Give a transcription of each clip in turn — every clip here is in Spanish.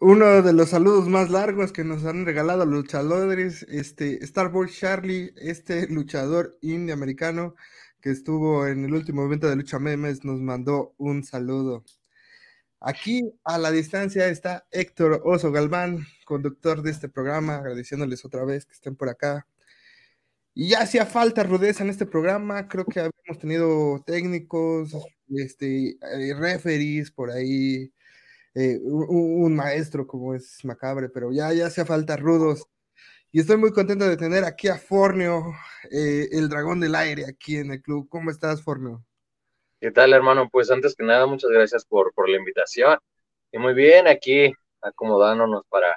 Uno de los saludos más largos que nos han regalado luchadores, este Starboy Charlie, este luchador indioamericano que estuvo en el último evento de Lucha Memes, nos mandó un saludo. Aquí a la distancia está Héctor Oso Galván, conductor de este programa, agradeciéndoles otra vez que estén por acá. Y ya hacía falta rudeza en este programa, creo que habíamos tenido técnicos, este, eh, referees por ahí, eh, un, maestro como es Macabre, pero ya, ya hacía falta rudos. Y estoy muy contento de tener aquí a Forneo, eh, el dragón del aire, aquí en el club. ¿Cómo estás, Forneo? ¿Qué tal, hermano? Pues antes que nada, muchas gracias por, por la invitación. Y muy bien, aquí acomodándonos para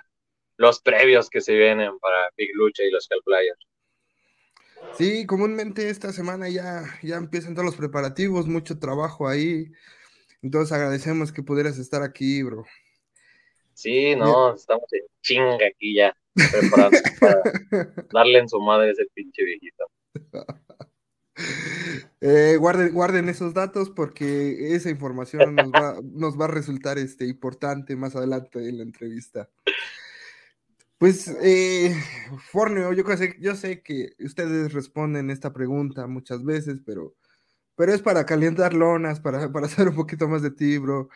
los previos que se vienen para Big Lucha y los Hellflyers. Sí, comúnmente esta semana ya, ya empiezan todos los preparativos, mucho trabajo ahí. Entonces agradecemos que pudieras estar aquí, bro. Sí, no, estamos en chinga aquí ya, preparando para darle en su madre a ese pinche viejito. Eh, guarden, guarden esos datos porque esa información nos va, nos va a resultar este, importante más adelante en la entrevista. Pues, eh, Forneo, yo, sé, yo sé que ustedes responden esta pregunta muchas veces, pero pero es para calentar lonas, para, para saber un poquito más de ti, bro.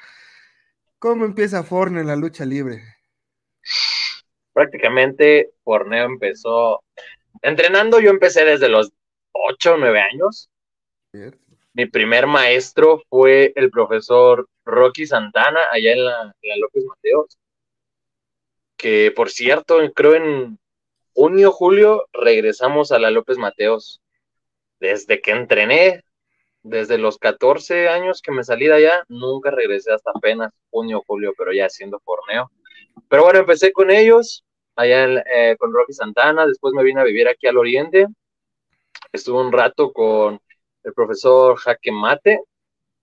¿Cómo empieza Forneo en la lucha libre? Prácticamente Forneo empezó entrenando, yo empecé desde los 8 o 9 años. Mi primer maestro fue el profesor Rocky Santana, allá en la, en la López Mateos. Que por cierto, creo en junio, julio, regresamos a la López Mateos. Desde que entrené, desde los 14 años que me salí de allá, nunca regresé hasta apenas junio, julio, pero ya haciendo torneo. Pero bueno, empecé con ellos, allá eh, con Rocky Santana, después me vine a vivir aquí al oriente, estuve un rato con el profesor Jaque Mate,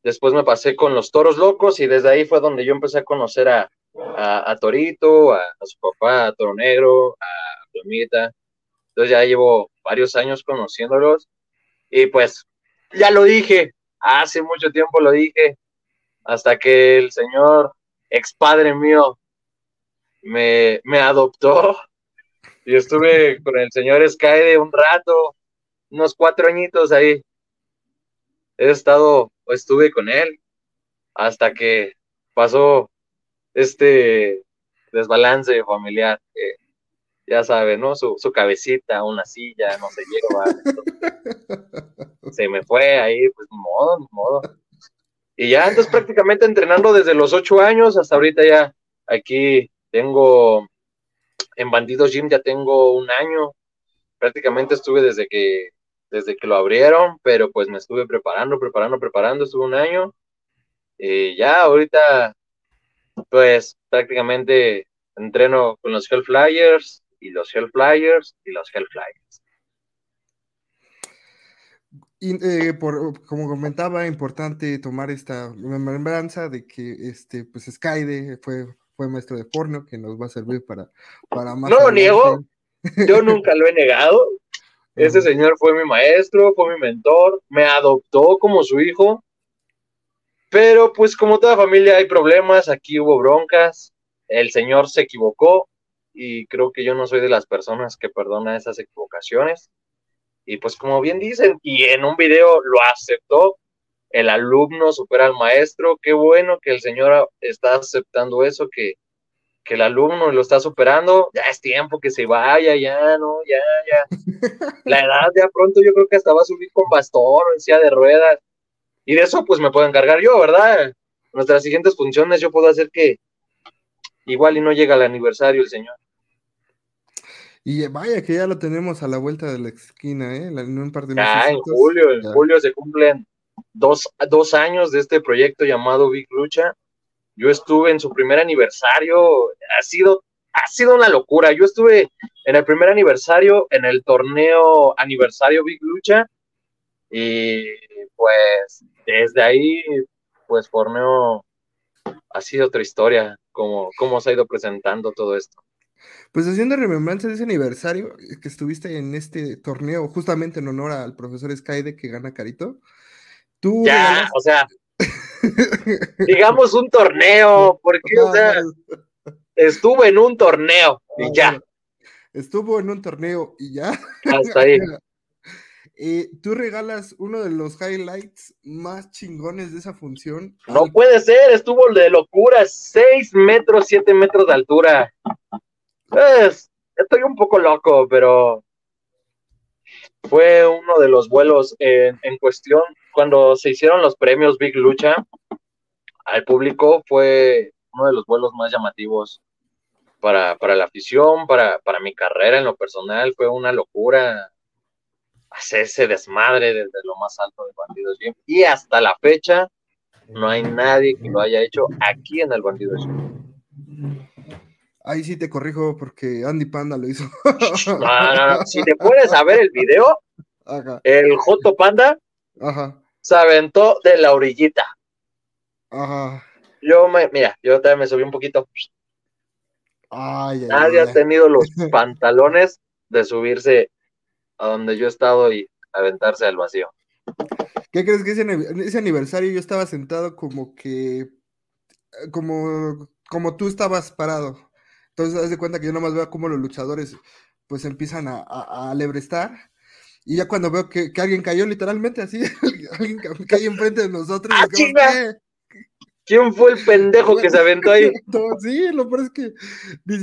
después me pasé con los Toros Locos y desde ahí fue donde yo empecé a conocer a, a, Torito, a, su papá, a Toro Negro, a Plomita. Entonces ya llevo varios años conociéndolos y pues ya lo dije, hace mucho tiempo lo dije, hasta que el señor ex padre mío me, me adoptó. Y estuve con el señor Skyde un rato, unos cuatro añitos ahí. He estado, estuve con él hasta que pasó este desbalance familiar ya sabe, ¿no? Su, su, cabecita, una silla, no se lleva. se me fue ahí, pues modo, modo. Y ya entonces prácticamente entrenando desde los ocho años hasta ahorita ya aquí tengo en Bandidos Gym ya tengo un año. Prácticamente estuve desde que desde que lo abrieron, pero pues me estuve preparando, preparando, preparando, estuve un año. Y ya ahorita pues prácticamente entreno con los Hellflyers, y los Hellflyers y los Hellflyers. Y, eh, por, como comentaba, importante tomar esta remembranza de que este, pues Skyde fue, fue maestro de porno, que nos va a servir para, para más. No lo niego, yo nunca lo he negado. Ese señor fue mi maestro, fue mi mentor, me adoptó como su hijo. Pero pues como toda familia hay problemas, aquí hubo broncas, el señor se equivocó, y creo que yo no soy de las personas que perdona esas equivocaciones. Y pues como bien dicen, y en un video lo aceptó, el alumno supera al maestro, qué bueno que el señor está aceptando eso, que, que el alumno lo está superando, ya es tiempo que se vaya, ya, no, ya, ya. La edad ya pronto yo creo que hasta va a subir con bastón o en silla de ruedas. Y de eso pues me puedo encargar yo, ¿verdad? Nuestras siguientes funciones yo puedo hacer que igual y no llega el aniversario el señor. Y vaya que ya lo tenemos a la vuelta de la esquina, ¿eh? En un par de Ya, en julio, en julio se cumplen dos, dos años de este proyecto llamado Big Lucha. Yo estuve en su primer aniversario, ha sido, ha sido una locura. Yo estuve en el primer aniversario, en el torneo aniversario Big Lucha, y pues desde ahí, pues Forneo ha sido otra historia, como cómo se ha ido presentando todo esto. Pues haciendo remembranza de ese aniversario que estuviste en este torneo, justamente en honor al profesor Skyde que gana Carito, Tú ya, o sea, digamos un torneo, porque, o sea, estuvo en un torneo y ya. Estuvo en un torneo y ya. Hasta ahí. Eh, tú regalas uno de los highlights más chingones de esa función. No puede ser, estuvo de locura, 6 metros, 7 metros de altura. Pues, estoy un poco loco, pero fue uno de los vuelos en, en cuestión. Cuando se hicieron los premios Big Lucha, al público fue uno de los vuelos más llamativos para, para la afición, para, para mi carrera en lo personal. Fue una locura hacer ese desmadre desde lo más alto de Bandidos Gym. Y hasta la fecha, no hay nadie que lo haya hecho aquí en el Bandidos Gym. Ahí sí te corrijo porque Andy Panda lo hizo. Si te pones a ver el video, el Joto Panda se aventó de la orillita. Ajá. Yo me, mira, yo también me subí un poquito. Nadie ha tenido los pantalones de subirse a donde yo he estado y aventarse al vacío. ¿Qué crees que ese, ese aniversario yo estaba sentado como que, como, como tú estabas parado? Entonces, haz de cuenta que yo nomás veo cómo los luchadores pues empiezan a, a, alebrestar. Y ya cuando veo que, alguien cayó literalmente así, alguien cayó enfrente de nosotros. ¡Ah, ¿Quién fue el pendejo que se aventó ahí? sí, lo peor es que.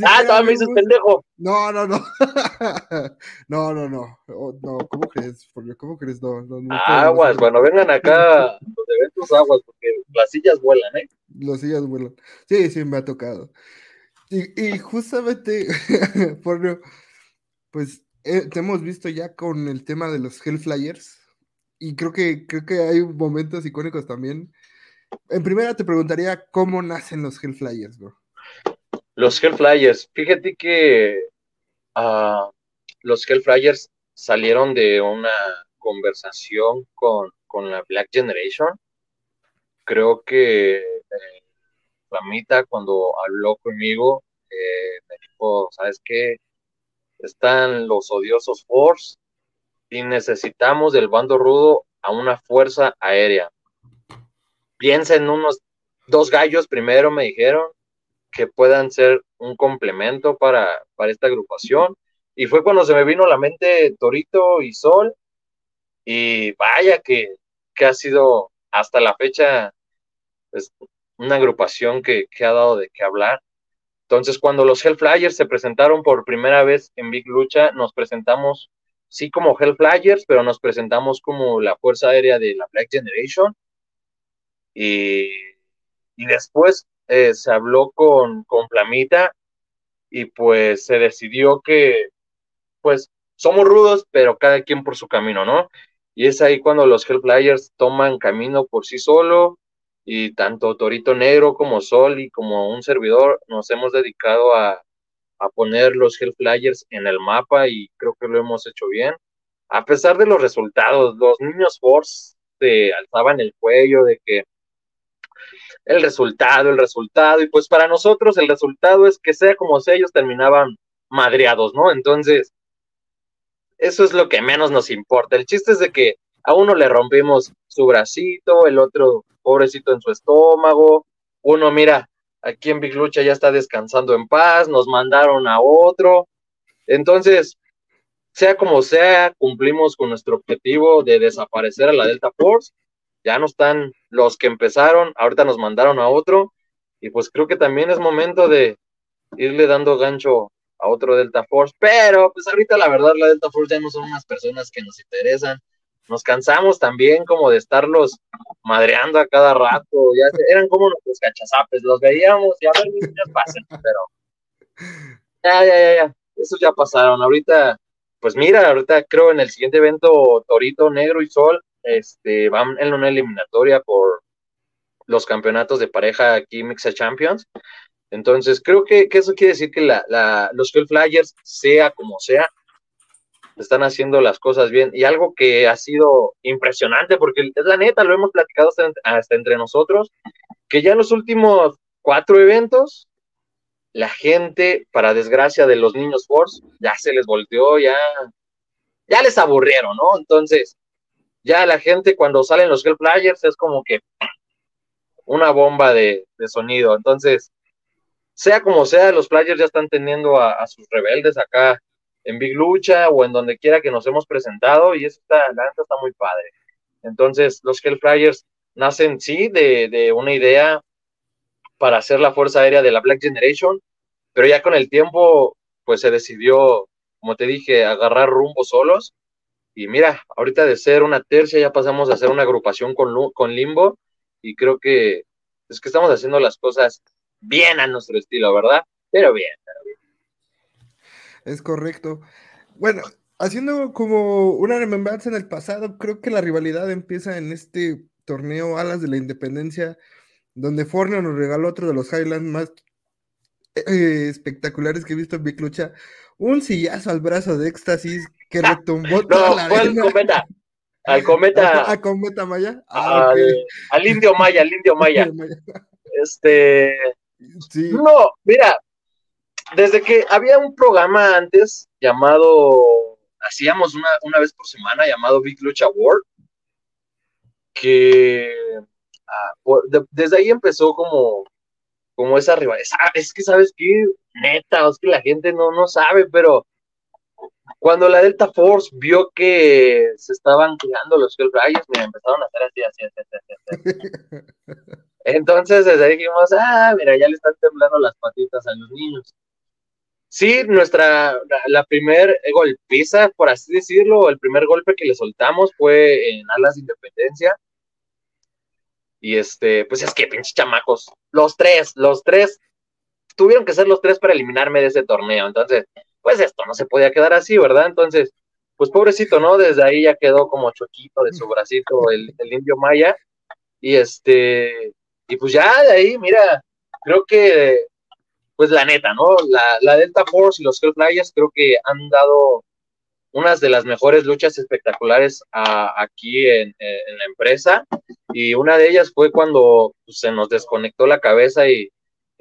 ah, todavía me dices pendejo. No, no, no. no, no, no. Oh, no, ¿cómo crees? ¿Cómo crees? No, no, no aguas, cuando vengan acá los eventos, aguas, porque las sillas vuelan, ¿eh? Las sillas vuelan. Sí, sí, me ha tocado. Y, y justamente, por, pues, eh, te hemos visto ya con el tema de los Hellflyers. Y creo que, creo que hay momentos icónicos también en primera te preguntaría cómo nacen los Hellflyers, bro. Los Hellflyers, fíjate que uh, los Hellflyers salieron de una conversación con, la Black Generation. Creo que eh, cuando habló conmigo eh, me dijo, ¿sabes qué? Están los odiosos Force y necesitamos del bando rudo a una fuerza aérea piensa en unos dos gallos primero, me dijeron, que puedan ser un complemento para, para esta agrupación. Y fue cuando se me vino a la mente Torito y Sol. Y vaya que, que ha sido hasta la fecha pues, una agrupación que, que, ha dado de qué hablar. Entonces, cuando los Hellflyers se presentaron por primera vez en Big Lucha, nos presentamos, sí, como Hellflyers, pero nos presentamos como la Fuerza Aérea de la Black Generation y, y después eh, se habló con, con Flamita y pues se decidió que pues somos rudos, pero cada quien por su camino, ¿no? Y es ahí cuando los Hellflyers toman camino por sí solo y tanto Torito Negro como Sol y como un servidor nos hemos dedicado a, a poner los Hellflyers en el mapa y creo que lo hemos hecho bien. A pesar de los resultados, los niños Force se alzaban el cuello de que el resultado, el resultado, y pues para nosotros el resultado es que sea como sea, ellos terminaban madreados, ¿no? Entonces, eso es lo que menos nos importa. El chiste es de que a uno le rompimos su bracito, el otro pobrecito en su estómago, uno mira, aquí en Big Lucha ya está descansando en paz, nos mandaron a otro. Entonces, sea como sea, cumplimos con nuestro objetivo de desaparecer a la Delta Force ya no están los que empezaron, ahorita nos mandaron a otro, y pues creo que también es momento de irle dando gancho a otro Delta Force, pero pues ahorita la verdad la Delta Force ya no son unas personas que nos interesan, nos cansamos también como de estarlos madreando a cada rato, ya eran como nuestros cachazapes, los veíamos y a ver, ya pasen, pero ya, ya, ya, ya, esos ya pasaron, ahorita, pues mira, ahorita creo en el siguiente evento Torito, Negro y Sol, este, van en una eliminatoria por los campeonatos de pareja aquí Mixa Champions. Entonces, creo que, eso quiere decir que los Phil Flyers, sea como sea, están haciendo las cosas bien. Y algo que ha sido impresionante, porque es la neta, lo hemos platicado hasta, entre nosotros, que ya en los últimos cuatro eventos, la gente, para desgracia de los niños Force, ya se les volteó, ya, ya les aburrieron, ¿no? Entonces, ya la gente cuando salen los Hell Flyers es como que una bomba de, sonido. Entonces, sea como sea, los Flyers ya están teniendo a, sus rebeldes acá en Big Lucha o en donde quiera que nos hemos presentado y eso está, la neta está muy padre. Entonces, los Hell Flyers nacen, sí, de, de una idea para hacer la Fuerza Aérea de la Black Generation, pero ya con el tiempo, pues se decidió, como te dije, agarrar rumbo solos. Y mira, ahorita de ser una tercia ya pasamos a ser una agrupación con, con Limbo y creo que es que estamos haciendo las cosas bien a nuestro estilo, ¿verdad? Pero bien, pero bien. Es correcto. Bueno, haciendo como una remembranza en el pasado, creo que la rivalidad empieza en este torneo Alas de la Independencia, donde Forno nos regaló otro de los Highlands más eh, espectaculares que he visto en Big Lucha. Un sillazo al brazo de éxtasis que retumbó toda la fue cometa. Al cometa. ¿A, cometa Maya? Ah, al, indio Maya, al indio Maya. este. No, mira, desde que había un programa antes llamado, hacíamos una, una vez por semana llamado Big Lucha World, que ah, desde ahí empezó como, como esa rivalidad. Ah, es que, ¿sabes qué? Neta, es que la gente no, no sabe, pero cuando la Delta Force vio que se estaban creando los Hellflyers, mira, empezaron a hacer así, así, así, así. Entonces, desde ahí dijimos, ah, mira, ya le están temblando las patitas a los niños. Sí, nuestra, la, la primer golpiza, por así decirlo, el primer golpe que le soltamos fue en Alas de Independencia. Y este, pues es que pinches chamacos, los tres, los tres, tuvieron que ser los tres para eliminarme de ese torneo. Entonces, pues esto no se podía quedar así, ¿verdad? Entonces, pues pobrecito, ¿no? Desde ahí ya quedó como choquito de su bracito el, el indio maya. Y este, y pues ya de ahí, mira, creo que, pues la neta, ¿no? La, la Delta Force y los Hellflyers creo que han dado unas de las mejores luchas espectaculares aquí en, en, la empresa. Y una de ellas fue cuando pues, se nos desconectó la cabeza y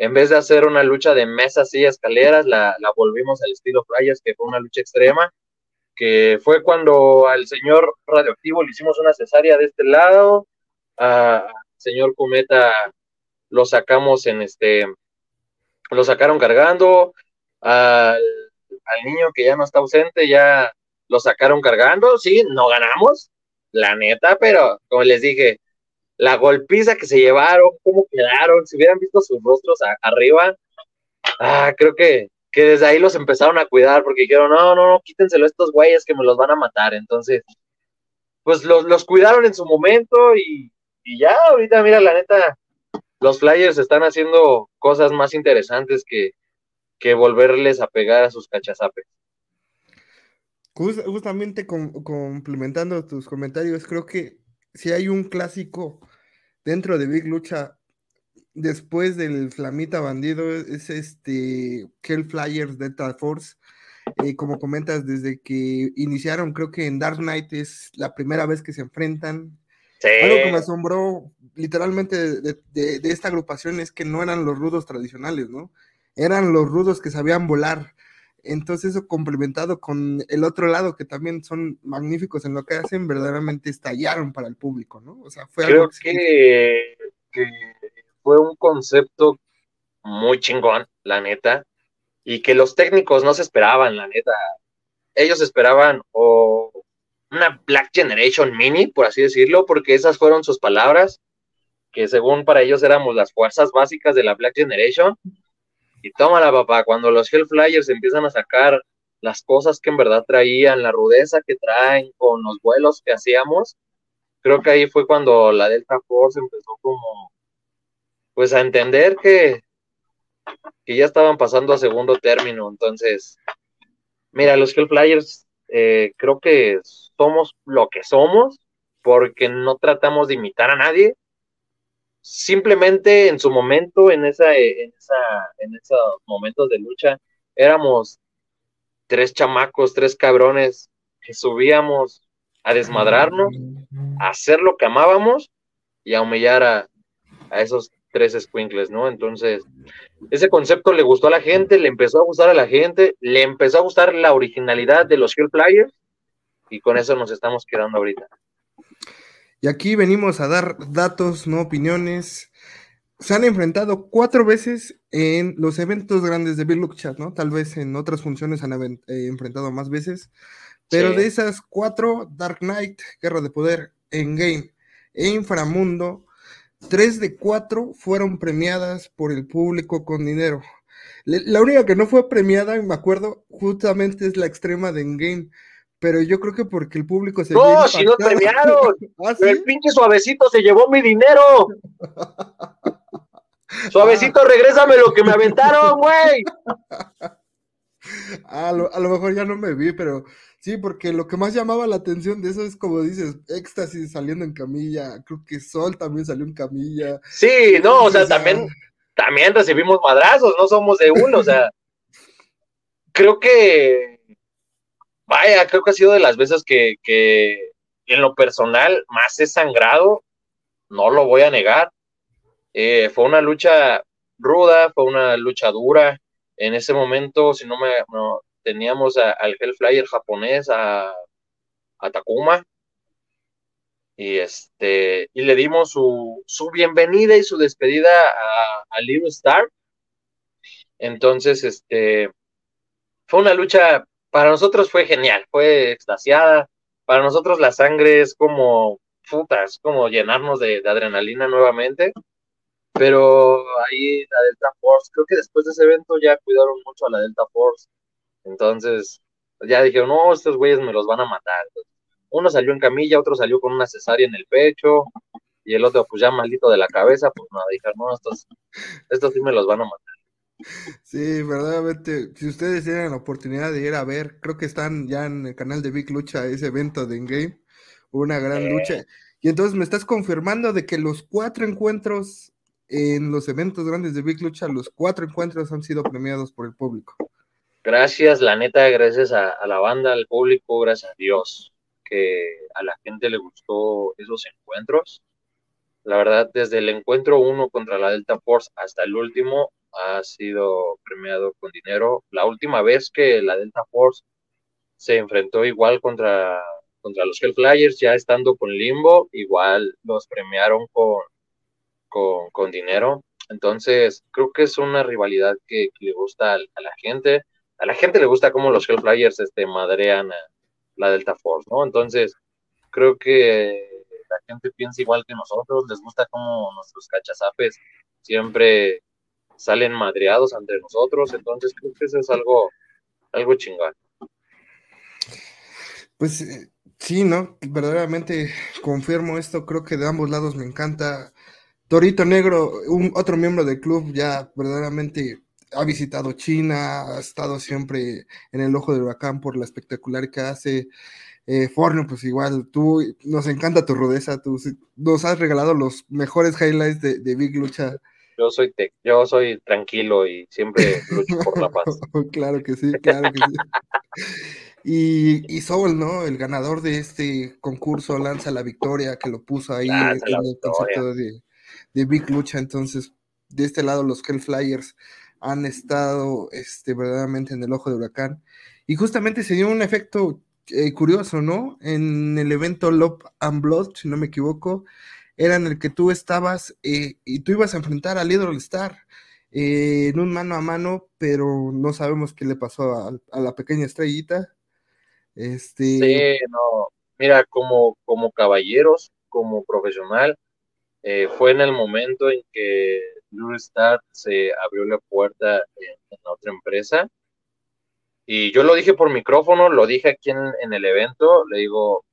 en vez de hacer una lucha de mesas y escaleras, la, volvimos al estilo Flyers, que fue una lucha extrema, que fue cuando al señor radioactivo le hicimos una cesárea de este lado, al señor Cometa lo sacamos en este, lo sacaron cargando, al, al niño que ya no está ausente, ya lo sacaron cargando, sí, no ganamos, la neta, pero como les dije, la golpiza que se llevaron, cómo quedaron, si hubieran visto sus rostros arriba, ah, creo que, que desde ahí los empezaron a cuidar porque dijeron, no, no, no, quítenselo a estos güeyes que me los van a matar. Entonces, pues los, los cuidaron en su momento y, y ya, ahorita, mira, la neta, los Flyers están haciendo cosas más interesantes que, que volverles a pegar a sus cachazapes. Justamente complementando tus comentarios, creo que si hay un clásico dentro de Big Lucha después del Flamita Bandido es este Hell Flyers Delta Force. Eh, como comentas, desde que iniciaron, creo que en Dark Knight es la primera vez que se enfrentan. Algo que me asombró literalmente de, de, esta agrupación es que no eran los rudos tradicionales, ¿no? Eran los rudos que sabían volar. Entonces eso complementado con el otro lado que también son magníficos en lo que hacen, verdaderamente estallaron para el público, ¿no? O sea, fue Creo que, fue un concepto muy chingón, la neta, y que los técnicos no se esperaban, la neta. Ellos esperaban o una Black Generation Mini, por así decirlo, porque esas fueron sus palabras, que según para ellos éramos las fuerzas básicas de la Black Generation, y tómala, papá, cuando los Hellflyers empiezan a sacar las cosas que en verdad traían, la rudeza que traen con los vuelos que hacíamos, creo que ahí fue cuando la Delta Force empezó como, pues a entender que, que ya estaban pasando a segundo término. Entonces, mira, los Hellflyers eh, creo que somos lo que somos porque no tratamos de imitar a nadie, simplemente en su momento, en, esa, en, esa, en esos momentos de lucha, éramos tres chamacos, tres cabrones que subíamos a desmadrarnos, a hacer lo que amábamos y a humillar a, esos tres squinkles, ¿no? Entonces, ese concepto le gustó a la gente, le empezó a gustar a la gente, le empezó a gustar la originalidad de los Hellflyers y con eso nos estamos quedando ahorita. Y aquí venimos a dar datos, no opiniones. Se han enfrentado cuatro veces en los eventos grandes de Big Look Chat, ¿no? Tal vez en otras funciones han eh, enfrentado más veces. Pero de esas cuatro, Dark Knight, Guerra de Poder, Endgame e Inframundo, tres de cuatro fueron premiadas por el público con dinero. La única que no fue premiada, me acuerdo, justamente es la extrema de Endgame. Pero yo creo que porque el público se. No, si no premiaron. ¿Ah, El pinche suavecito se llevó mi dinero. suavecito, regrésame lo que me aventaron, güey. a, lo, a lo mejor ya no me vi, pero sí, porque lo que más llamaba la atención de eso es como dices, éxtasis saliendo en camilla. Creo que Sol también salió en camilla. Sí, no, o sea, también también recibimos madrazos, no somos de uno, o sea, creo que, vaya, creo que ha sido de las veces que, que en lo personal más he sangrado, no lo voy a negar. Eh, fue una lucha ruda, fue una lucha dura. En ese momento, si no me teníamos al Hellflyer japonés, a, a Takuma, y este y le dimos su, su bienvenida y su despedida a, a Little Star. Entonces, este fue una lucha, para nosotros fue genial, fue extasiada. Para nosotros la sangre es como putas, como llenarnos de, adrenalina nuevamente. Pero ahí la Delta Force, creo que después de ese evento ya cuidaron mucho a la Delta Force. Entonces, ya dijeron, no, estos güeyes me los van a matar. Uno salió en camilla, otro salió con una cesárea en el pecho, y el otro, pues ya maldito de la cabeza, pues nada, dijeron, no, estos, estos sí me los van a matar. Sí, verdaderamente, si ustedes tienen la oportunidad de ir a ver, creo que están ya en el canal de Big Lucha, ese evento de Endgame, una gran lucha. Y entonces me estás confirmando de que los cuatro encuentros en los eventos grandes de Big Lucha, los cuatro encuentros han sido premiados por el público. Gracias, la neta, gracias a, a la banda, al público, gracias a Dios que a la gente le gustó esos encuentros. La verdad, desde el encuentro uno contra la Delta Force hasta el último ha sido premiado con dinero. La última vez que la Delta Force se enfrentó igual contra, contra los Hellflyers, ya estando con Limbo, igual los premiaron con, con, dinero. Entonces, creo que es una rivalidad que, le gusta a, la gente. A la gente le gusta cómo los Hellflyers este, madrean a, la Delta Force, ¿no? Entonces, creo que la gente piensa igual que nosotros, les gusta como nuestros cachazapes siempre salen madreados ante nosotros, entonces creo que eso es algo, algo chingón. Pues eh, sí, ¿no? Verdaderamente confirmo esto, creo que de ambos lados me encanta. Torito Negro, un otro miembro del club, ya verdaderamente ha visitado China, ha estado siempre en el ojo del huracán por la espectacular que hace. Eh, Forno, pues igual, tú, nos encanta tu rudeza, tú nos has regalado los mejores highlights de, Big Lucha. Yo soy, yo soy tranquilo y siempre lucho por la paz. claro que sí, claro que sí. Y, y Soul, ¿no? El ganador de este concurso lanza la victoria que lo puso ahí en, el concepto de, de Big Lucha. Entonces, de este lado, los Hellflyers han estado este, verdaderamente en el ojo de huracán. Y justamente se dio un efecto eh, curioso, ¿no? En el evento Love and Blood, si no me equivoco, era en el que tú estabas eh, y tú ibas a enfrentar a Little Star eh, en un mano a mano, pero no sabemos qué le pasó a, la pequeña estrellita. Este... Sí, no, mira, como, como caballeros, como profesional, fue en el momento en que Blue Star se abrió la puerta en, otra empresa. Y yo lo dije por micrófono, lo dije aquí en, el evento, le digo,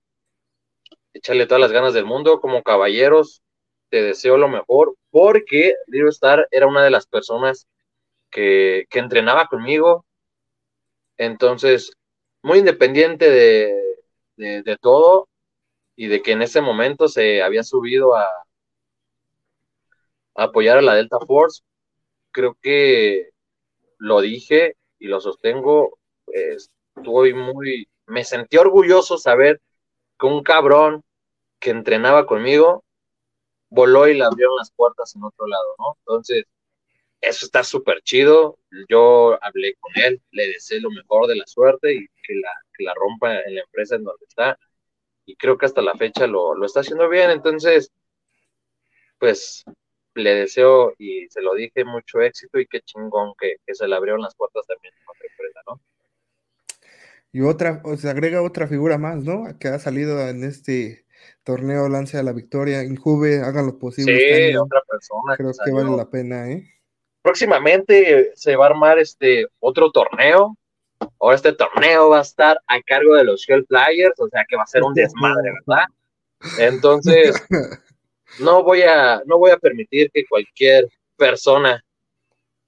échale todas las ganas del mundo, como caballeros, te deseo lo mejor, porque Little Star era una de las personas que, entrenaba conmigo, entonces, muy independiente de, de, todo, y de que en ese momento se había subido a, apoyar a la Delta Force. Creo que lo dije y lo sostengo. estuve muy, me sentí orgulloso saber que un cabrón que entrenaba conmigo voló y le abrieron las puertas en otro lado, ¿no? Entonces, eso está súper chido. Yo hablé con él, le deseé lo mejor de la suerte y que la, que la rompa en la empresa en donde está. y creo que hasta la fecha lo, lo está haciendo bien, entonces, pues le deseo y se lo dije mucho éxito y qué chingón que, se le abrieron las puertas también en otra empresa, ¿no? Y otra, o se agrega otra figura más, ¿no? Que ha salido en este torneo Lance a la Victoria, Injuve, hagan lo posible. Sí, otra persona. Creo que, vale la pena, ¿eh? Próximamente se va a armar este otro torneo. Ahora este torneo va a estar a cargo de los Shell Flyers, o sea que va a ser un desmadre, ¿verdad? Entonces, no voy a, no voy a permitir que cualquier persona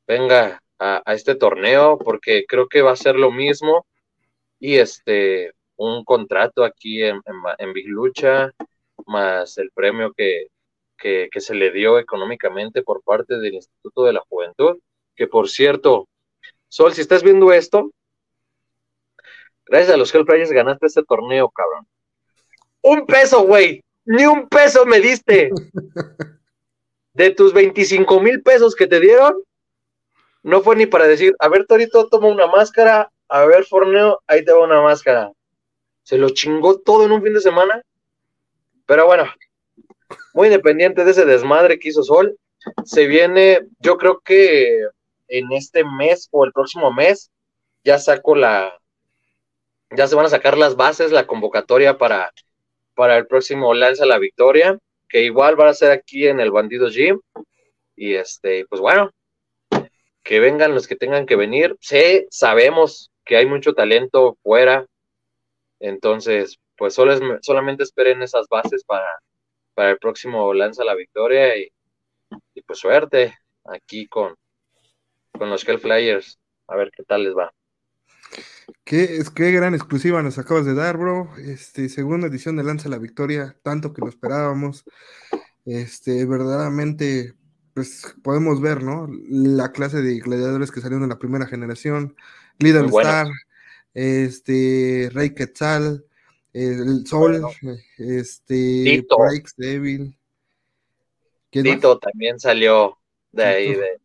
venga a, este torneo porque creo que va a ser lo mismo y este un contrato aquí en, en, Big Lucha más el premio que, que, se le dio económicamente por parte del Instituto de la Juventud, que por cierto, Sol, si estás viendo esto, gracias a los Hellflyers ganaste este torneo, cabrón. Un peso, güey ni un peso me diste. De tus 25 mil pesos que te dieron, no fue ni para decir, a ver, Torito, toma una máscara, a ver, Forneo, ahí te va una máscara. Se lo chingó todo en un fin de semana. Pero bueno, muy independiente de ese desmadre que hizo Sol, se viene, yo creo que en este mes o el próximo mes, ya saco la, ya se van a sacar las bases, la convocatoria para para el próximo Lanza la Victoria, que igual va a ser aquí en el Bandido Gym. Y este, pues bueno, que vengan los que tengan que venir. Sí, sabemos que hay mucho talento fuera. Entonces, pues solo solamente esperen esas bases para, para el próximo Lanza la Victoria. Y, pues suerte aquí con, con los Hell Flyers. A ver qué tal les va. Qué, qué gran exclusiva nos acabas de dar, bro. Este, segunda edición de Lanza la Victoria, tanto que lo esperábamos. Este, verdaderamente, pues podemos ver, ¿no? La clase de gladiadores que salieron de la primera generación. Líder Star, este, Rey Quetzal, el Sol, este, Breaks Devil. Tito también salió de ahí, de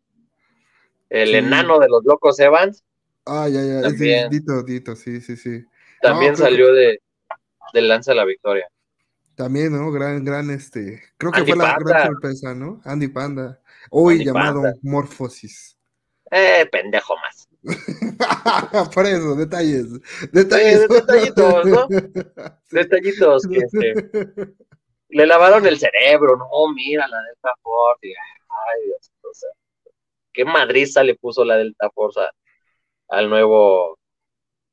el enano de los locos Evans. Ah, ya, ya, también, Dito, Dito, sí, sí, sí. También salió de, de Lanza la Victoria. También, ¿no? Gran, gran, este, creo que fue la gran sorpresa, ¿no? Andy Panda, hoy llamado Morphosis. Eh, pendejo más. Por eso, detalles. Detalles. detallitos, ¿no? Detallitos que este, le lavaron el cerebro, no, mira la Delta Force. Ay, Dios, o sea, qué madriza le puso la Delta Force al nuevo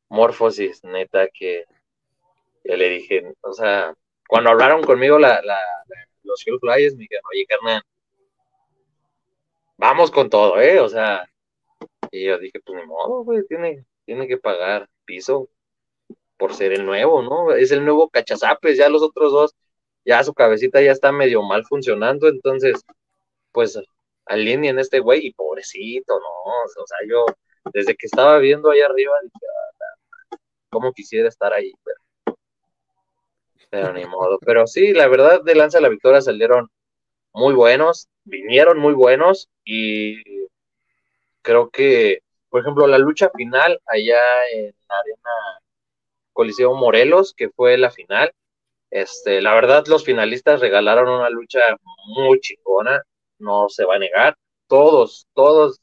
Morphosis, neta, que, le dije, o sea, cuando hablaron conmigo la, la, los Flyers, me dijeron, oye, carnal, vamos con todo, ¿eh? O sea, y yo dije, pues ni modo, güey, tiene, tiene que pagar piso por ser el nuevo, ¿no? Es el nuevo cachazapes, ya los otros dos, ya su cabecita ya está medio mal funcionando, entonces, pues, alineen este güey y pobrecito, ¿no? O sea, yo, desde que estaba viendo ahí arriba, dije, ah, cómo quisiera estar ahí, pero, ni modo. Pero sí, la verdad, de Lanza la Victoria salieron muy buenos, vinieron muy buenos y creo que, por ejemplo, la lucha final allá en la Arena Coliseo Morelos, que fue la final, este, la verdad, los finalistas regalaron una lucha muy chingona, no se va a negar. Todos, todos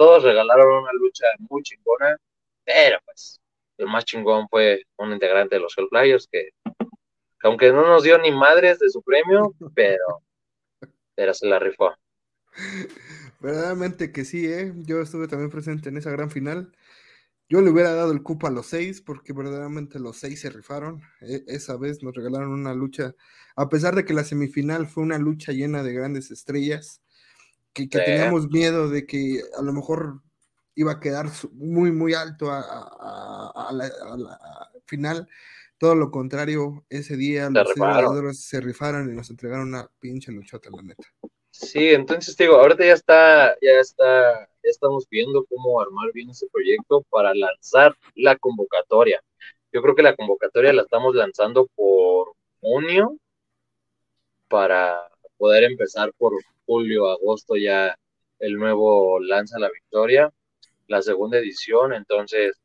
todos regalaron una lucha muy chingona, pero pues el más chingón fue un integrante de los Hellflyers que, que aunque no nos dio ni madres de su premio, pero, pero se la rifó. Verdaderamente que sí, ¿eh? Yo estuve también presente en esa gran final. Yo le hubiera dado el cupo a los seis, porque verdaderamente los seis se rifaron. E, esa vez nos regalaron una lucha, a pesar de que la semifinal fue una lucha llena de grandes estrellas que, teníamos miedo de que a lo mejor iba a quedar muy, muy alto a, la, final. Todo lo contrario, ese día los jugadores se rifaron y nos entregaron una pinche luchota, la neta. Sí, entonces digo, ahorita ya está, ya está, ya estamos viendo cómo armar bien ese proyecto para lanzar la convocatoria. Yo creo que la convocatoria la estamos lanzando por junio para poder empezar por julio, agosto ya el nuevo Lanza la Victoria, la segunda edición. Entonces,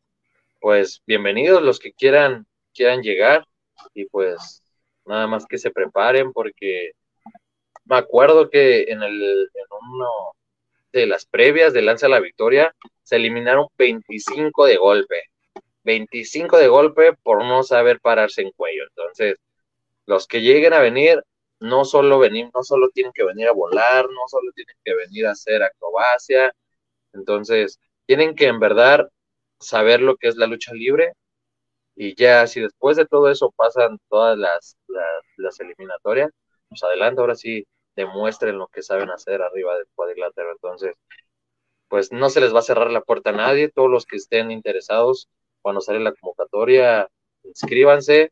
pues bienvenidos los que quieran, quieran llegar. y pues nada más que se preparen porque me acuerdo que en, el, uno de las previas de Lanza a la Victoria se eliminaron 25 de golpe. 25 de golpe por no saber pararse en cuello. Entonces, los que lleguen a venir, no solo venir, no solo tienen que venir a volar, no solo tienen que venir a hacer acrobacia. Entonces, tienen que en verdad saber lo que es la lucha libre. Y ya, si después de todo eso pasan todas las, las, eliminatorias, pues adelante, ahora sí demuestren lo que saben hacer arriba del cuadrilátero. Entonces, pues no se les va a cerrar la puerta a nadie. Todos los que estén interesados, cuando sale la convocatoria, inscríbanse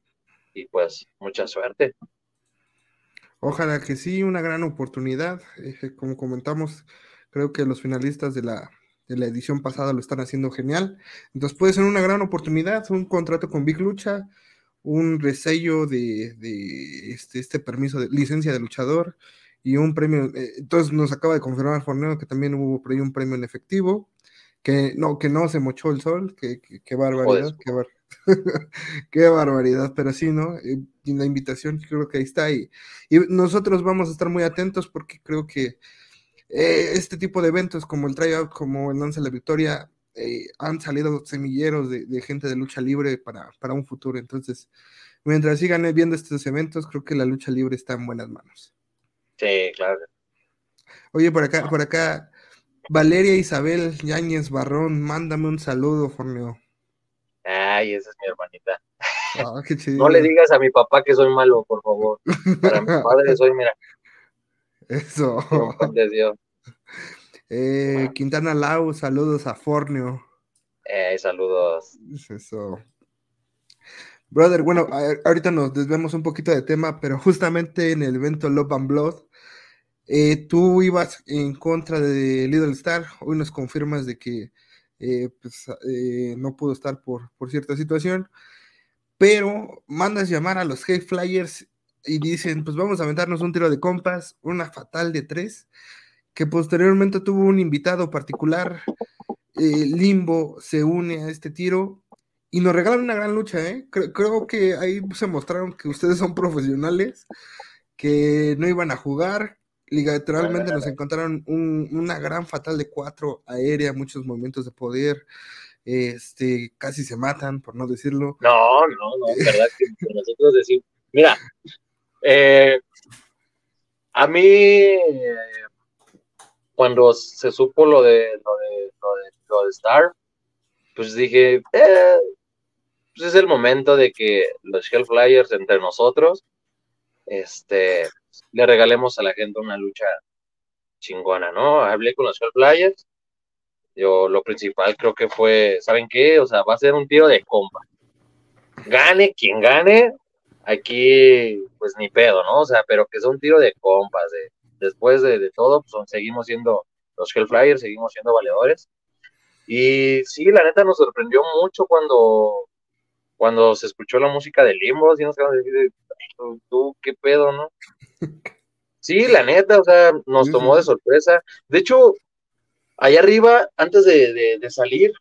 y pues mucha suerte. Ojalá que sí, una gran oportunidad. Eh, como comentamos, creo que los finalistas de la, de la edición pasada lo están haciendo genial. Entonces puede ser una gran oportunidad, un contrato con Big Lucha, un resello de, de este, este, permiso de licencia de luchador y un premio. Eh, entonces nos acaba de confirmar Forneo que también hubo por ahí un premio en efectivo, que no, que no se mochó el sol, que, que, barbaridad, qué barbaridad. Qué barbaridad, pero sí, ¿no? Eh, la invitación creo que ahí está y, y, nosotros vamos a estar muy atentos porque creo que eh, este tipo de eventos como el tryout, como el Lance de la Victoria, eh, han salido semilleros de, gente de lucha libre para, para un futuro. Entonces, mientras sigan viendo estos eventos, creo que la lucha libre está en buenas manos. Sí, claro. Oye, por acá, por acá, Valeria Isabel Yáñez Barrón, mándame un saludo, Forneo. Ay, esa es mi hermanita. Ah, no le digas a mi papá que soy malo, por favor. Para mi padre soy, mira. Eso. Eh, Quintana Lau, saludos a Forneo. Eh, saludos. Eso. Brother, bueno, ahorita nos desvemos un poquito de tema, pero justamente en el evento Love and Blood, eh, tú ibas en contra de Little Star. Hoy nos confirmas de que eh, pues, eh, no pudo estar por, por, cierta situación, pero mandas llamar a los High Flyers y dicen, pues vamos a aventarnos un tiro de compas, una fatal de tres, que posteriormente tuvo un invitado particular, Limbo se une a este tiro y nos regalan una gran lucha, creo que ahí se mostraron que ustedes son profesionales, que no iban a jugar, Literalmente nos encontraron una gran fatal de cuatro aérea, muchos momentos de poder. Este, casi se matan, por no decirlo. No, no, no, verdad que nosotros decimos. Mira, eh, a mí, cuando se supo lo de lo de, lo de, Star, pues dije, eh, pues es el momento de que los Hellflyers entre nosotros, este, le regalemos a la gente una lucha chingona, ¿no? Hablé con los Players. Yo lo principal creo que fue, ¿saben qué? O sea, va a ser un tiro de compa. Gane quien gane, aquí pues ni pedo, ¿no? O sea, pero que sea un tiro de compas. después de, todo, pues seguimos siendo los Hellflyers, seguimos siendo valedores. Y sí, la neta nos sorprendió mucho cuando, cuando se escuchó la música de Limbo, así nos quedamos tú, qué pedo, ¿no? Sí, la neta, o sea, nos tomó de sorpresa. De hecho, allá arriba, antes de, salir,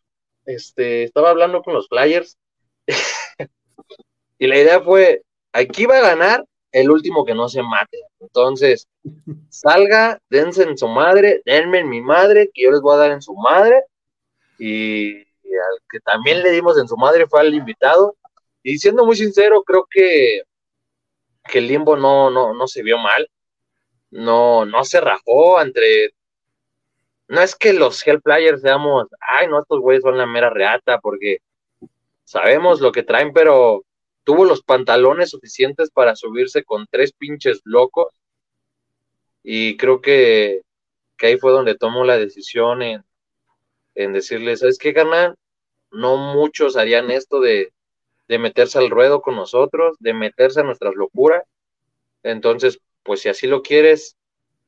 este, estaba hablando con los Flyers y la idea fue, aquí va a ganar el último que no se mate. Entonces, salga, dense en su madre, denme en mi madre, que yo les voy a dar en su madre. Y, al que también le dimos en su madre fue al invitado. Y siendo muy sincero, creo que que el limbo no, no, no se vio mal, no, no se rajó entre. No es que los Hellplayers seamos, ay, no, estos güeyes son la mera reata, porque sabemos lo que traen, pero tuvo los pantalones suficientes para subirse con tres pinches locos. Y creo que, que ahí fue donde tomó la decisión en, en decirles, ¿sabes qué, ganan? No muchos harían esto de, de meterse al ruedo con nosotros, de meterse a nuestras locuras. Entonces, pues si así lo quieres,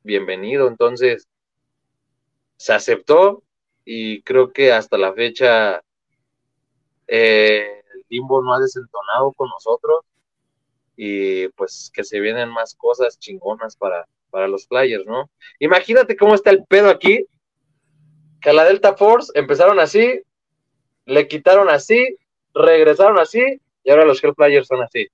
bienvenido. Entonces, se aceptó y creo que hasta la fecha eh, el limbo no ha desentonado con nosotros y pues que se vienen más cosas chingonas para, para los players, ¿no? Imagínate cómo está el pedo aquí, que a la Delta Force empezaron así, le quitaron así, regresaron así y ahora los Hellflyers son así.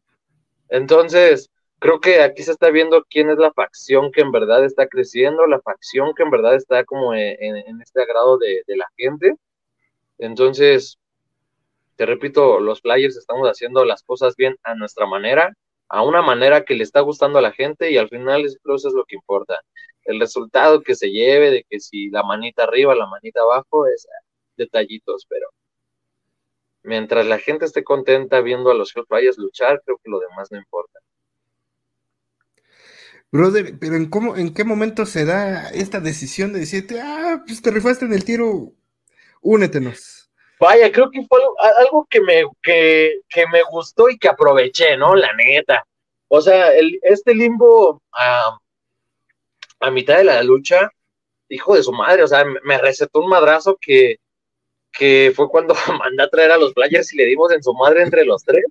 Entonces, creo que aquí se está viendo quién es la facción que en verdad está creciendo, la facción que en verdad está como en, este agrado de, la gente. Entonces, te repito, los players estamos haciendo las cosas bien a nuestra manera, a una manera que le está gustando a la gente y al final eso es lo que importa. El resultado que se lleve, de que si la manita arriba, la manita abajo, es detallitos, pero mientras la gente esté contenta viendo a los Hellflyers luchar, creo que lo demás no importa. Brother, pero ¿en, cómo, ¿en qué momento se da esta decisión de decirte, ah, pues te rifaste en el tiro, únetenos? Vaya, creo que fue algo que me, que, me gustó y que aproveché, ¿no? La neta. O sea, el, este limbo a, a mitad de la lucha, hijo de su madre, o sea, me recetó un madrazo que, que fue cuando mandé a traer a los players y le dimos en su madre entre los tres.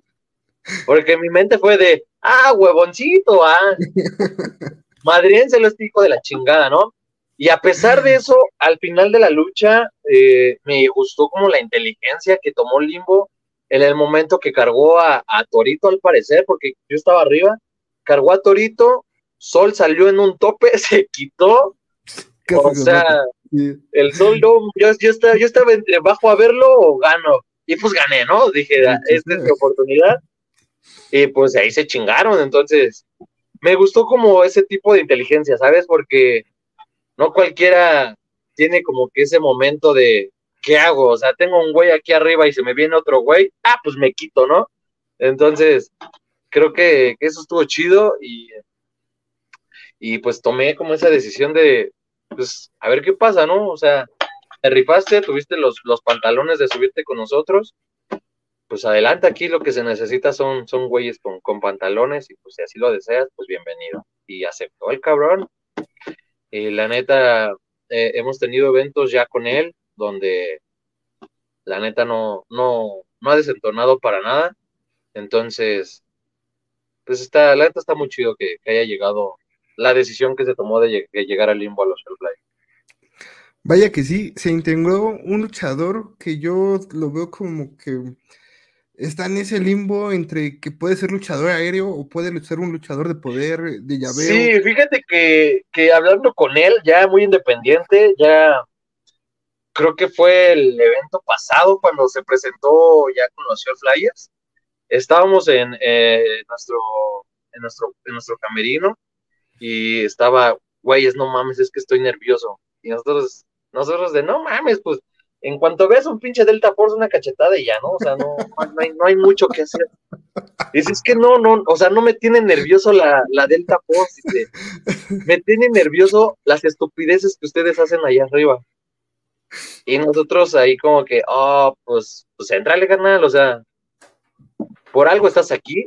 Porque mi mente fue de, ah, huevoncito, ah. Madriense lo este hijo de la chingada, ¿no? Y a pesar de eso, al final de la lucha, eh, me gustó como la inteligencia que tomó Limbo en el momento que cargó a, a, Torito, al parecer, porque yo estaba arriba, cargó a Torito, Sol salió en un tope, se quitó, o sea, el sol, yo, yo, estaba, yo estaba entre bajo a verlo o gano. Y pues gané, ¿no? Dije, ah, esta es mi oportunidad. Y pues ahí se chingaron. Entonces, me gustó como ese tipo de inteligencia, ¿sabes? Porque no cualquiera tiene como que ese momento de, ¿qué hago? O sea, tengo un güey aquí arriba y se me viene otro güey, ah, pues me quito, ¿no? Entonces, creo que, que eso estuvo chido y, y pues tomé como esa decisión de, pues a ver qué pasa, ¿no? O sea, te rifaste, tuviste los, los pantalones de subirte con nosotros, pues adelante, aquí lo que se necesita son, son güeyes con, con pantalones y pues si así lo deseas, pues bienvenido. Y aceptó el cabrón. Y la neta, eh, hemos tenido eventos ya con él donde la neta no, no, no ha desentonado para nada. Entonces, pues está, la neta está muy chido que haya llegado la decisión que se tomó de, llegar al limbo a los Hellfly. Vaya que sí, se integró un luchador que yo lo veo como que está en ese limbo entre que puede ser luchador aéreo o puede ser un luchador de poder, de llaveo. Sí, fíjate que, que hablando con él, ya muy independiente, ya creo que fue el evento pasado cuando se presentó ya con los Flyers. Estábamos en, eh, nuestro, en, nuestro, en nuestro camerino y estaba, güeyes, no mames, es que estoy nervioso. Y nosotros, nosotros de, no mames, pues, en cuanto ves un pinche Delta Force, una cachetada y ya, ¿no? O sea, no, no, hay, mucho que hacer. Dices, es que no, no, o sea, no me tiene nervioso la, la Delta Force, me tiene nervioso las estupideces que ustedes hacen allá arriba. Y nosotros ahí como que, oh, pues, pues entrale, carnal, o sea, por algo estás aquí,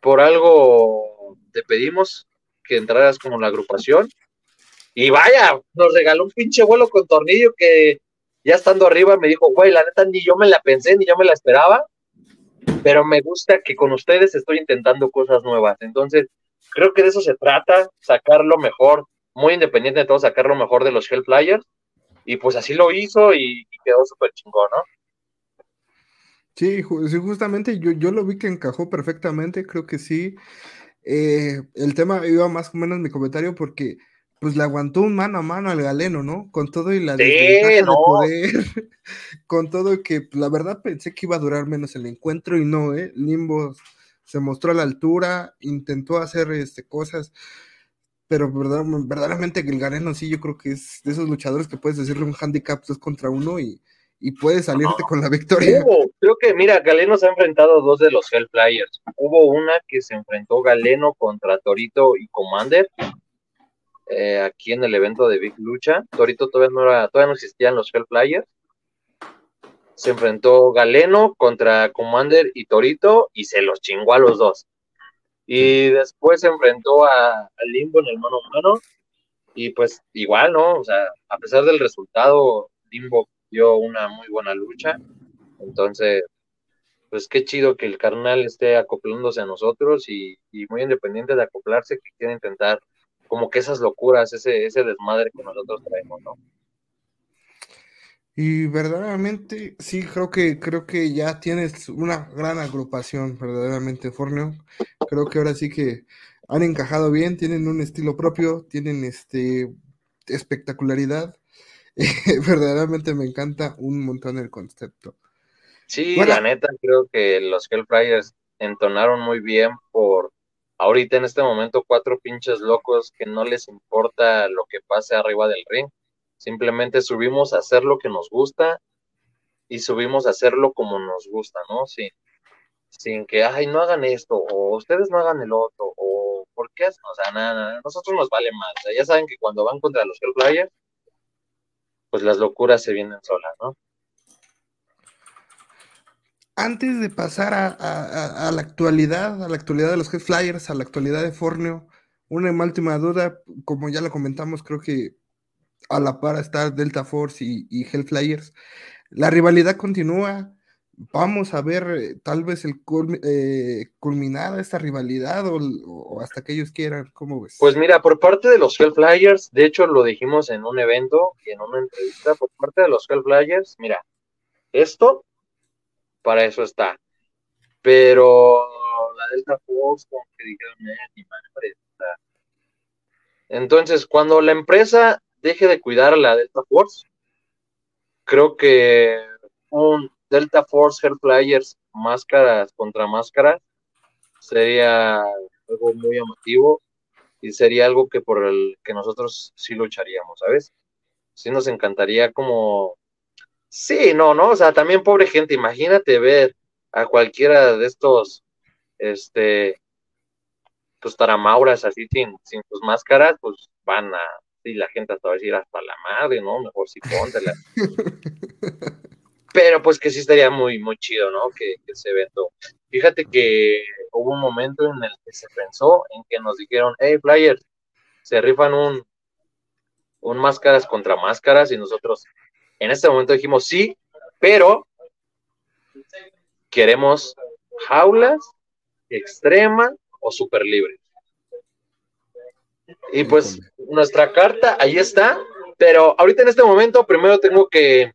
por algo te pedimos, que entraras como la agrupación. Y vaya, nos regaló un pinche vuelo con tornillo que ya estando arriba me dijo, güey, la neta ni yo me la pensé, ni yo me la esperaba, pero me gusta que con ustedes estoy intentando cosas nuevas. Entonces, creo que de eso se trata, sacar lo mejor, muy independiente de todo, sacar lo mejor de los Hellflyers. Y pues así lo hizo y, quedó súper chingón, ¿no? Sí, justamente yo, yo lo vi que encajó perfectamente, creo que sí. Eh, el tema iba más o menos mi comentario porque pues le aguantó un mano a mano al galeno, ¿no? Con todo y la de poder, con todo que pues, la verdad pensé que iba a durar menos el encuentro y no, ¿eh? Limbo se mostró a la altura, intentó hacer este, cosas, pero verdaderamente que el galeno sí, yo creo que es de esos luchadores que puedes decirle un handicap 2 contra uno y, y puedes salirte con la victoria. creo que, mira, Galeno se ha enfrentado dos de los Hellflyers. Hubo una que se enfrentó Galeno contra Torito y Commander. Eh, aquí en el evento de Big Lucha. Torito todavía no era, todavía no existían los Hellflyers. Se enfrentó Galeno contra Commander y Torito y se los chingó a los dos. Y después se enfrentó a, a Limbo en el mano a mano. Y pues igual, ¿no? O sea, a pesar del resultado, Limbo dio una muy buena lucha. Entonces, pues qué chido que el carnal esté acoplándose a nosotros y, muy independiente de acoplarse, que quiere intentar como que esas locuras, ese, ese desmadre que nosotros traemos, ¿no? Y verdaderamente, sí, creo que, creo que ya tienes una gran agrupación, verdaderamente, Forneo. Creo que ahora sí que han encajado bien, tienen un estilo propio, tienen este espectacularidad. verdaderamente me encanta un montón el concepto. Sí, la neta, creo que los Hellflyers entonaron muy bien por ahorita en este momento cuatro pinches locos que no les importa lo que pase arriba del ring Simplemente subimos a hacer lo que nos gusta y subimos a hacerlo como nos gusta, ¿no? Sin, sin que, ay, no hagan esto, o ustedes no hagan el otro, o ¿por qué? O sea, nada, nada, nosotros nos vale más. O sea, ya saben que cuando van contra los Hellflyers, pues las locuras se vienen solas, ¿no? Antes de pasar a, la actualidad, a la actualidad de los Hellflyers, a la actualidad de Forneo, una última duda, como ya lo comentamos, creo que a la par está Delta Force y, Hellflyers. La rivalidad continúa. Vamos a ver eh, tal vez el eh, culminada esta rivalidad o, hasta que ellos quieran. ¿Cómo ves? Pues mira, por parte de los Hellflyers, de hecho lo dijimos en un evento y en una entrevista, por parte de los Hellflyers, mira, esto para eso está. Pero la Delta Force, como que dijeron, eh, entonces, cuando la empresa deje de cuidar a la Delta Force. Creo que un Delta Force Hellflyers máscaras contra máscaras sería algo muy llamativo y sería algo que por el que nosotros sí lucharíamos, ¿sabes? Sí nos encantaría como sí, no, no, o sea, también pobre gente, imagínate ver a cualquiera de estos este pues taramauras así sin, sin sus máscaras, pues van a y la gente hasta va a decir hasta la madre, ¿no? Mejor sí póntela. Pero pues que sí estaría muy, muy chido, ¿no? Que, que, ese evento. Fíjate que hubo un momento en el que se pensó en que nos dijeron, hey, Flyers, se rifan un, un máscaras contra máscaras y nosotros en este momento dijimos sí, pero queremos jaulas, extrema o super libre. Y pues nuestra carta ahí está, pero ahorita en este momento primero tengo que,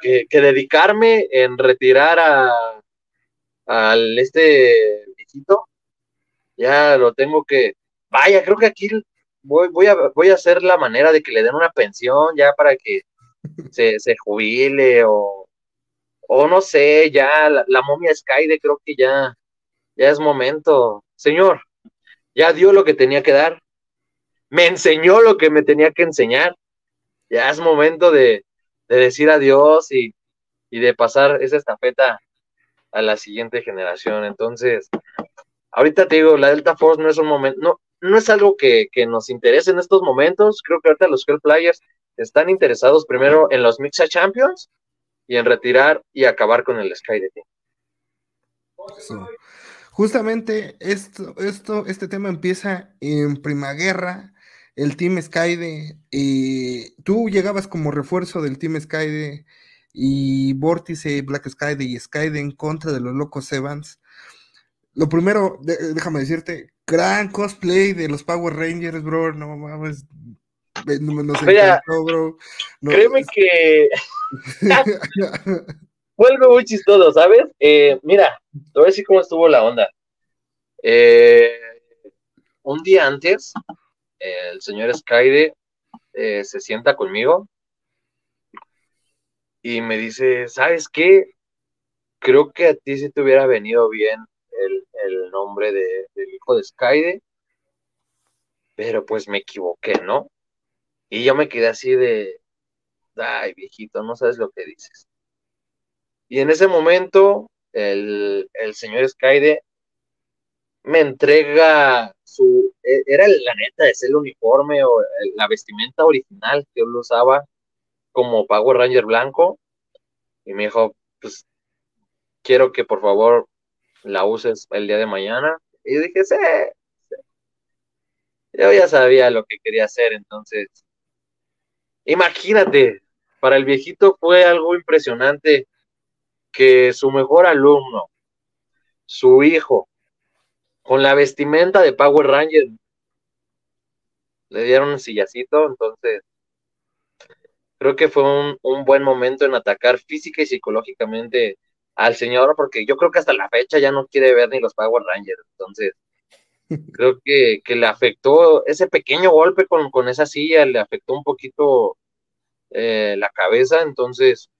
que, dedicarme en retirar a al este viejito. Ya lo tengo que, vaya, creo que aquí voy, voy, a, voy a hacer la manera de que le den una pensión ya para que se, se jubile o, o no sé, ya la, la momia Skyde creo que ya, ya es momento. Señor, ya dio lo que tenía que dar me enseñó lo que me tenía que enseñar. Ya es momento de, decir adiós y, de pasar esa estafeta a la siguiente generación. Entonces, ahorita te digo, la Delta Force no es un momento, no, no es algo que, nos interese en estos momentos. Creo que ahorita los Hell Players están interesados primero en los Mixa Champions y en retirar y acabar con el Sky de Justamente esto, esto, este tema empieza en Primaguerra el Team Skyde, eh, tú llegabas como refuerzo del Team Skyde y Vórtice, Black Skyde y Skyde en contra de los locos Evans. Lo primero, déjame decirte, gran cosplay de los Power Rangers, bro, no mames. No, no bro. Créeme que algo muy chistoso, ¿sabes? Eh, mira, te voy a decir cómo estuvo la onda. Eh, un día antes, el señor Skyde eh, se sienta conmigo y me dice, ¿sabes qué? Creo que a ti sí te hubiera venido bien el, nombre de, del hijo de Skyde, pero pues me equivoqué, ¿no? Y yo me quedé así de, ay, viejito, no sabes lo que dices. Y en ese momento, el, el señor Skyde me entrega su, era la neta, es el uniforme o la vestimenta original que él usaba como Power Ranger blanco. Y me dijo, pues quiero que por favor la uses el día de mañana. Y yo dije, sí, Yo ya sabía lo que quería hacer, entonces, imagínate, para el viejito fue algo impresionante que su mejor alumno, su hijo, con la vestimenta de Power Ranger. Le dieron un sillacito, entonces creo que fue un, un buen momento en atacar física y psicológicamente al señor, porque yo creo que hasta la fecha ya no quiere ver ni los Power Rangers. Entonces, creo que, que le afectó ese pequeño golpe con, con, esa silla, le afectó un poquito eh, la cabeza. Entonces,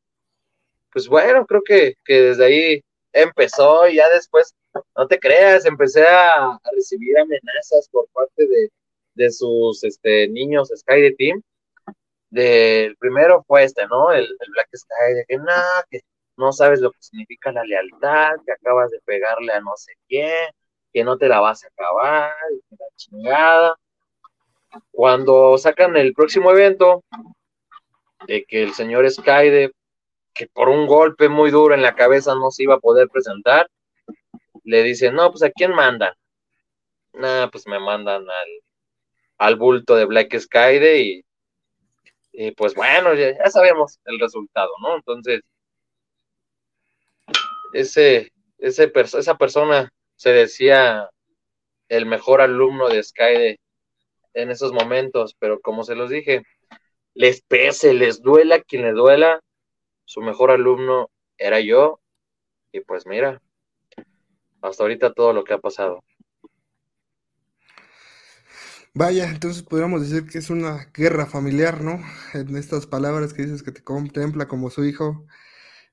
pues bueno, creo que, que, desde ahí empezó y ya después, no te creas, empecé a, recibir amenazas por parte de, de sus este, niños Sky de Team. Del primero fue este, ¿no? El, el Black Sky, de que nada, que no sabes lo que significa la lealtad, que acabas de pegarle a no sé quién, que no te la vas a acabar, que la chingada. Cuando sacan el próximo evento, de que el señor Skyde, que por un golpe muy duro en la cabeza no se iba a poder presentar, le dicen, no, pues a quién mandan. Nah, pues me mandan al, al bulto de Black Skyde y, y pues bueno, ya, sabemos el resultado, ¿no? Entonces, ese, ese esa persona se decía el mejor alumno de Skyde en esos momentos, pero como se los dije, les pese, les duela quien le duela, su mejor alumno era yo, y pues mira, hasta ahorita todo lo que ha pasado. Vaya, entonces podríamos decir que es una guerra familiar, ¿no? En estas palabras que dices que te contempla como su hijo.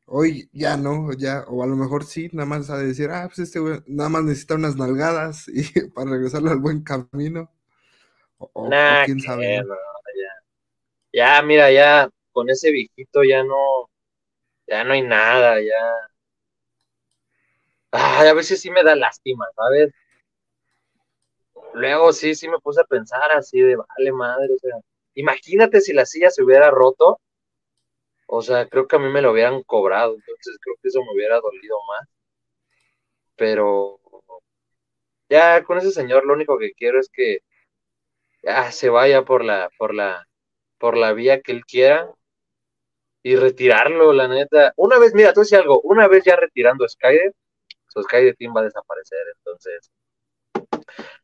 Hoy ya no, ya, o a lo mejor sí, nada más a decir, ah, pues este güey nada más necesita unas nalgadas y para regresarlo al buen camino. O, o quién sabe. No, ya. ya, mira, ya con ese viejito ya no, ya no hay nada, ya. Ay, a veces sí me da lástima, ¿sabes? Luego sí, sí me puse a pensar así de, vale madre, o sea, imagínate si la silla se hubiera roto o sea, creo que a mí me lo hubieran cobrado, entonces creo que eso me hubiera dolido más. Pero ya con ese señor lo único que quiero es que ya se vaya por la, por la, por la vía que él quiera y retirarlo, la neta. Una vez, mira, tú decías algo, una vez ya retirando a Skyder, su Skyder Team va a desaparecer, entonces.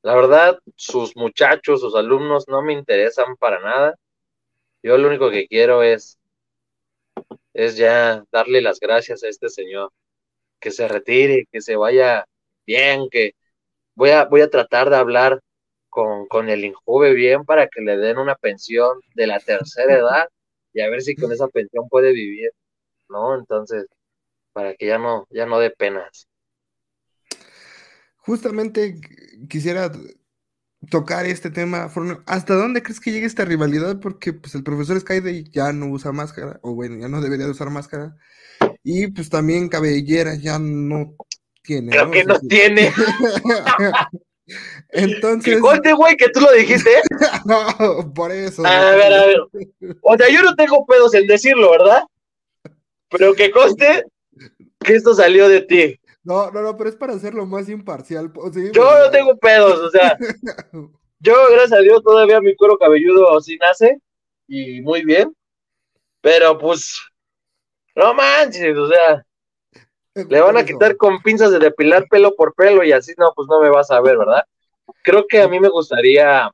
La verdad, sus muchachos, sus alumnos no me interesan para nada. Yo lo único que quiero es es ya darle las gracias a este señor, que se retire, que se vaya bien, que voy a, voy a tratar de hablar con, con el Injuve bien para que le den una pensión de la tercera edad y a ver si con esa pensión puede vivir, ¿no? Entonces, para que ya no, ya no dé penas. Justamente quisiera tocar este tema. ¿Hasta dónde crees que llegue esta rivalidad? Porque pues el profesor Skyday ya no usa máscara, o bueno, ya no debería de usar máscara. Y pues también cabellera ya no tiene. Creo que no tiene. Entonces. ¿Cuánto, güey, que tú lo dijiste? no, por eso. A ver, a ver. O sea, yo no tengo pedos en decirlo, ¿verdad? Pero que conste que esto salió de ti. No, no, no, pero es para hacerlo más imparcial. Sí, yo no tengo pedos, o sea. yo, gracias a Dios, todavía mi cuero cabelludo sí nace. Y muy bien. Pero pues. No manches, o sea. Le van a quitar con pinzas de depilar pelo por pelo y así no, pues no me vas a ver, ¿verdad? Creo que a mí me gustaría.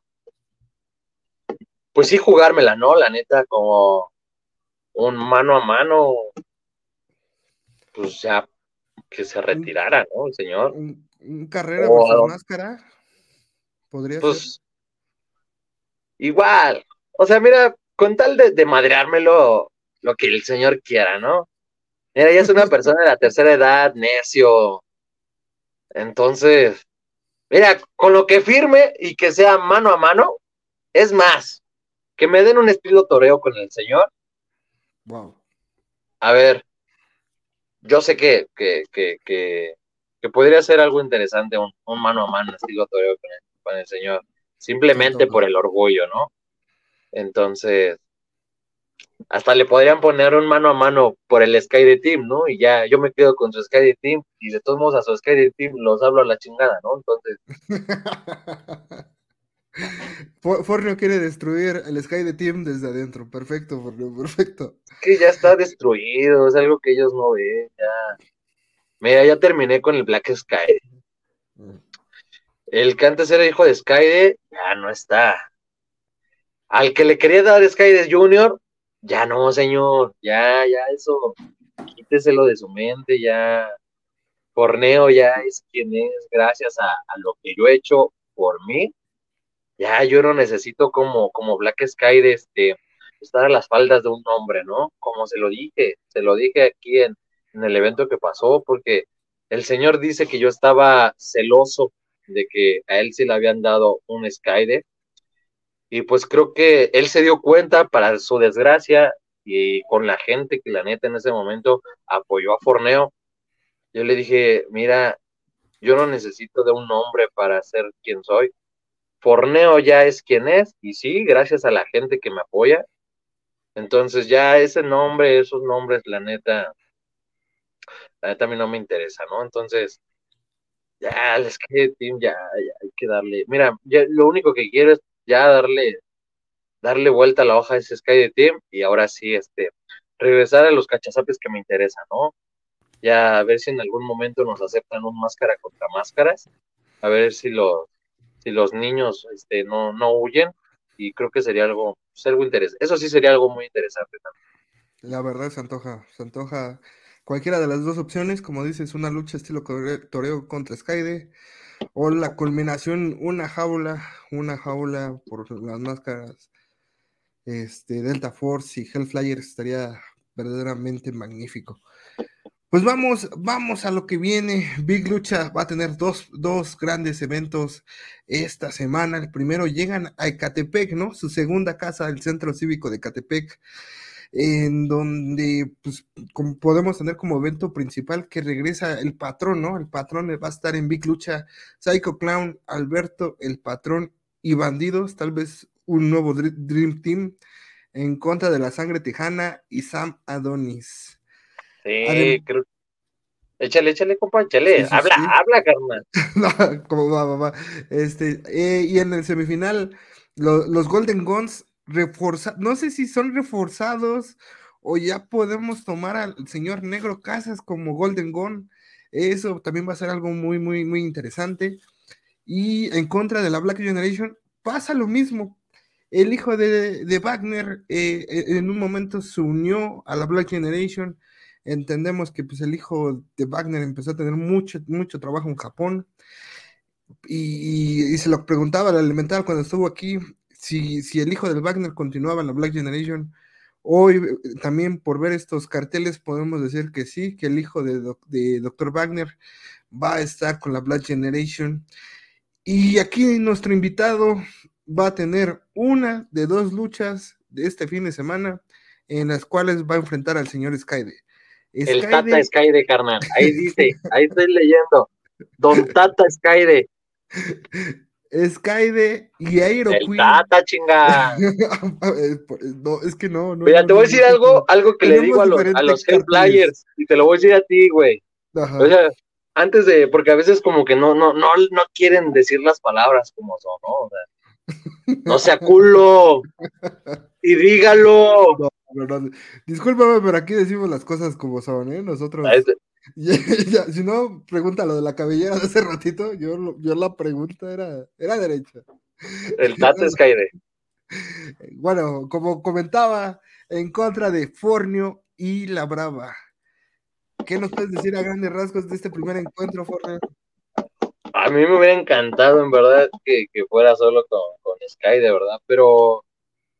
Pues sí, jugármela, ¿no? La neta, como un mano a mano. Pues ya que se retirara, ¿no? El señor. Un, carrera por máscara. Podría pues, ser. Igual. O sea, mira, con tal de, de madreármelo lo que el señor quiera, ¿no? Mira, ella es una persona de la tercera edad, necio. Entonces, mira, con lo que firme y que sea mano a mano, es más, que me den un estilo toreo con el señor. Wow. A ver, yo sé que, que, que, que, podría ser algo interesante, un, mano a mano, estilo toreo con el, con el señor, simplemente por el orgullo, ¿no? Entonces, hasta le podrían poner un mano a mano por el Sky de Team, ¿no? Y ya yo me quedo con su Sky de Team y de todos modos a su Sky de Team los hablo a la chingada, ¿no? Entonces. Fornio quiere destruir el Sky de Team desde adentro. Perfecto, Fornio, perfecto. que ya está destruido, es algo que ellos no ven. Ya. Mira, ya terminé con el Black Sky. El que antes era hijo de Sky ya no está. Al que le quería dar Sky Junior, ya no, señor, ya, ya eso, quíteselo de su mente, ya, Corneo ya es quien es, gracias a, lo que yo he hecho por mí, ya yo no necesito como, como Black Sky de este, estar a las faldas de un hombre, ¿no? Como se lo dije, se lo dije aquí en, en el evento que pasó, porque el señor dice que yo estaba celoso de que a él sí le habían dado un Skyde. Y pues creo que él se dio cuenta, para su desgracia, y con la gente que la neta en ese momento apoyó a Forneo, yo le dije, mira, yo no necesito de un nombre para ser quien soy. Forneo ya es quien es, y sí, gracias a la gente que me apoya. Entonces ya ese nombre, esos nombres, la neta, la neta a mí no me interesa, ¿no? Entonces, ya, les que Team, ya, ya, hay que darle. Mira, ya, lo único que quiero es ya darle, darle vuelta a la hoja de ese Sky de Team y ahora sí, este, regresar a los cachazapes que me interesan, ¿no? Ya a ver si en algún momento nos aceptan un máscara contra máscaras, a ver si los, si los niños este, no, no huyen, y creo que sería algo, pues, algo interesante. Eso sí sería algo muy interesante también. La verdad se antoja, se antoja Cualquiera de las dos opciones, como dices, una lucha estilo toreo contra Skyde, o la culminación, una jaula, una jaula por las máscaras este, Delta Force y Hellflyer estaría verdaderamente magnífico. Pues vamos, vamos a lo que viene. Big Lucha va a tener dos, dos, grandes eventos esta semana. El primero llegan a Ecatepec, ¿no? Su segunda casa, el Centro Cívico de Ecatepec en donde pues, podemos tener como evento principal que regresa el patrón, ¿no? El patrón va a estar en Big Lucha, Psycho Clown, Alberto, el patrón y bandidos, tal vez un nuevo Dream Team en contra de la sangre tejana y Sam Adonis. Sí, creo Échale, échale, compa, échale. habla, habla, carnal. no, como va, va, va. Este, eh, y en el semifinal, los Golden Guns no sé si son reforzados o ya podemos tomar al señor Negro Casas como Golden Gun. Eso también va a ser algo muy, muy, muy interesante. Y en contra de la Black Generation pasa lo mismo. El hijo de, Wagner eh, eh, en un momento se unió a la Black Generation. Entendemos que pues, el hijo de Wagner empezó a tener mucho, mucho trabajo en Japón. Y, se lo preguntaba al elemental cuando estuvo aquí, si, el hijo del Wagner continuaba en la Black Generation, hoy eh, también por ver estos carteles podemos decir que sí, que el hijo de, de Dr. Wagner va a estar con la Black Generation. Y aquí nuestro invitado va a tener una de dos luchas de este fin de semana en las cuales va a enfrentar al señor Skyde. El Tata Skyde, carnal. Ahí dice, ahí estoy leyendo. Don Tata Skyde. Skyde y Aero El Tata, chinga. no, es que no, no. Mira, te voy a decir algo, algo que le digo a los, a los Players, y te lo voy a decir a ti, güey. O sea, antes de, porque a veces como que no, no, no, no quieren decir las palabras como son, ¿no? O sea, no sea culo. y dígalo. No, Discúlpame, pero aquí decimos las cosas como son, ¿eh? Nosotros. si no, pregunta lo de la cabellera de hace ratito, yo, yo la pregunta era, era derecha. El Tata Skyde. Bueno, como comentaba, en contra de Fornio y La Brava. ¿Qué nos puedes decir a grandes rasgos de este primer encuentro, Fornio? A mí me hubiera encantado, en verdad, que, fuera solo con, con Sky, de verdad, pero,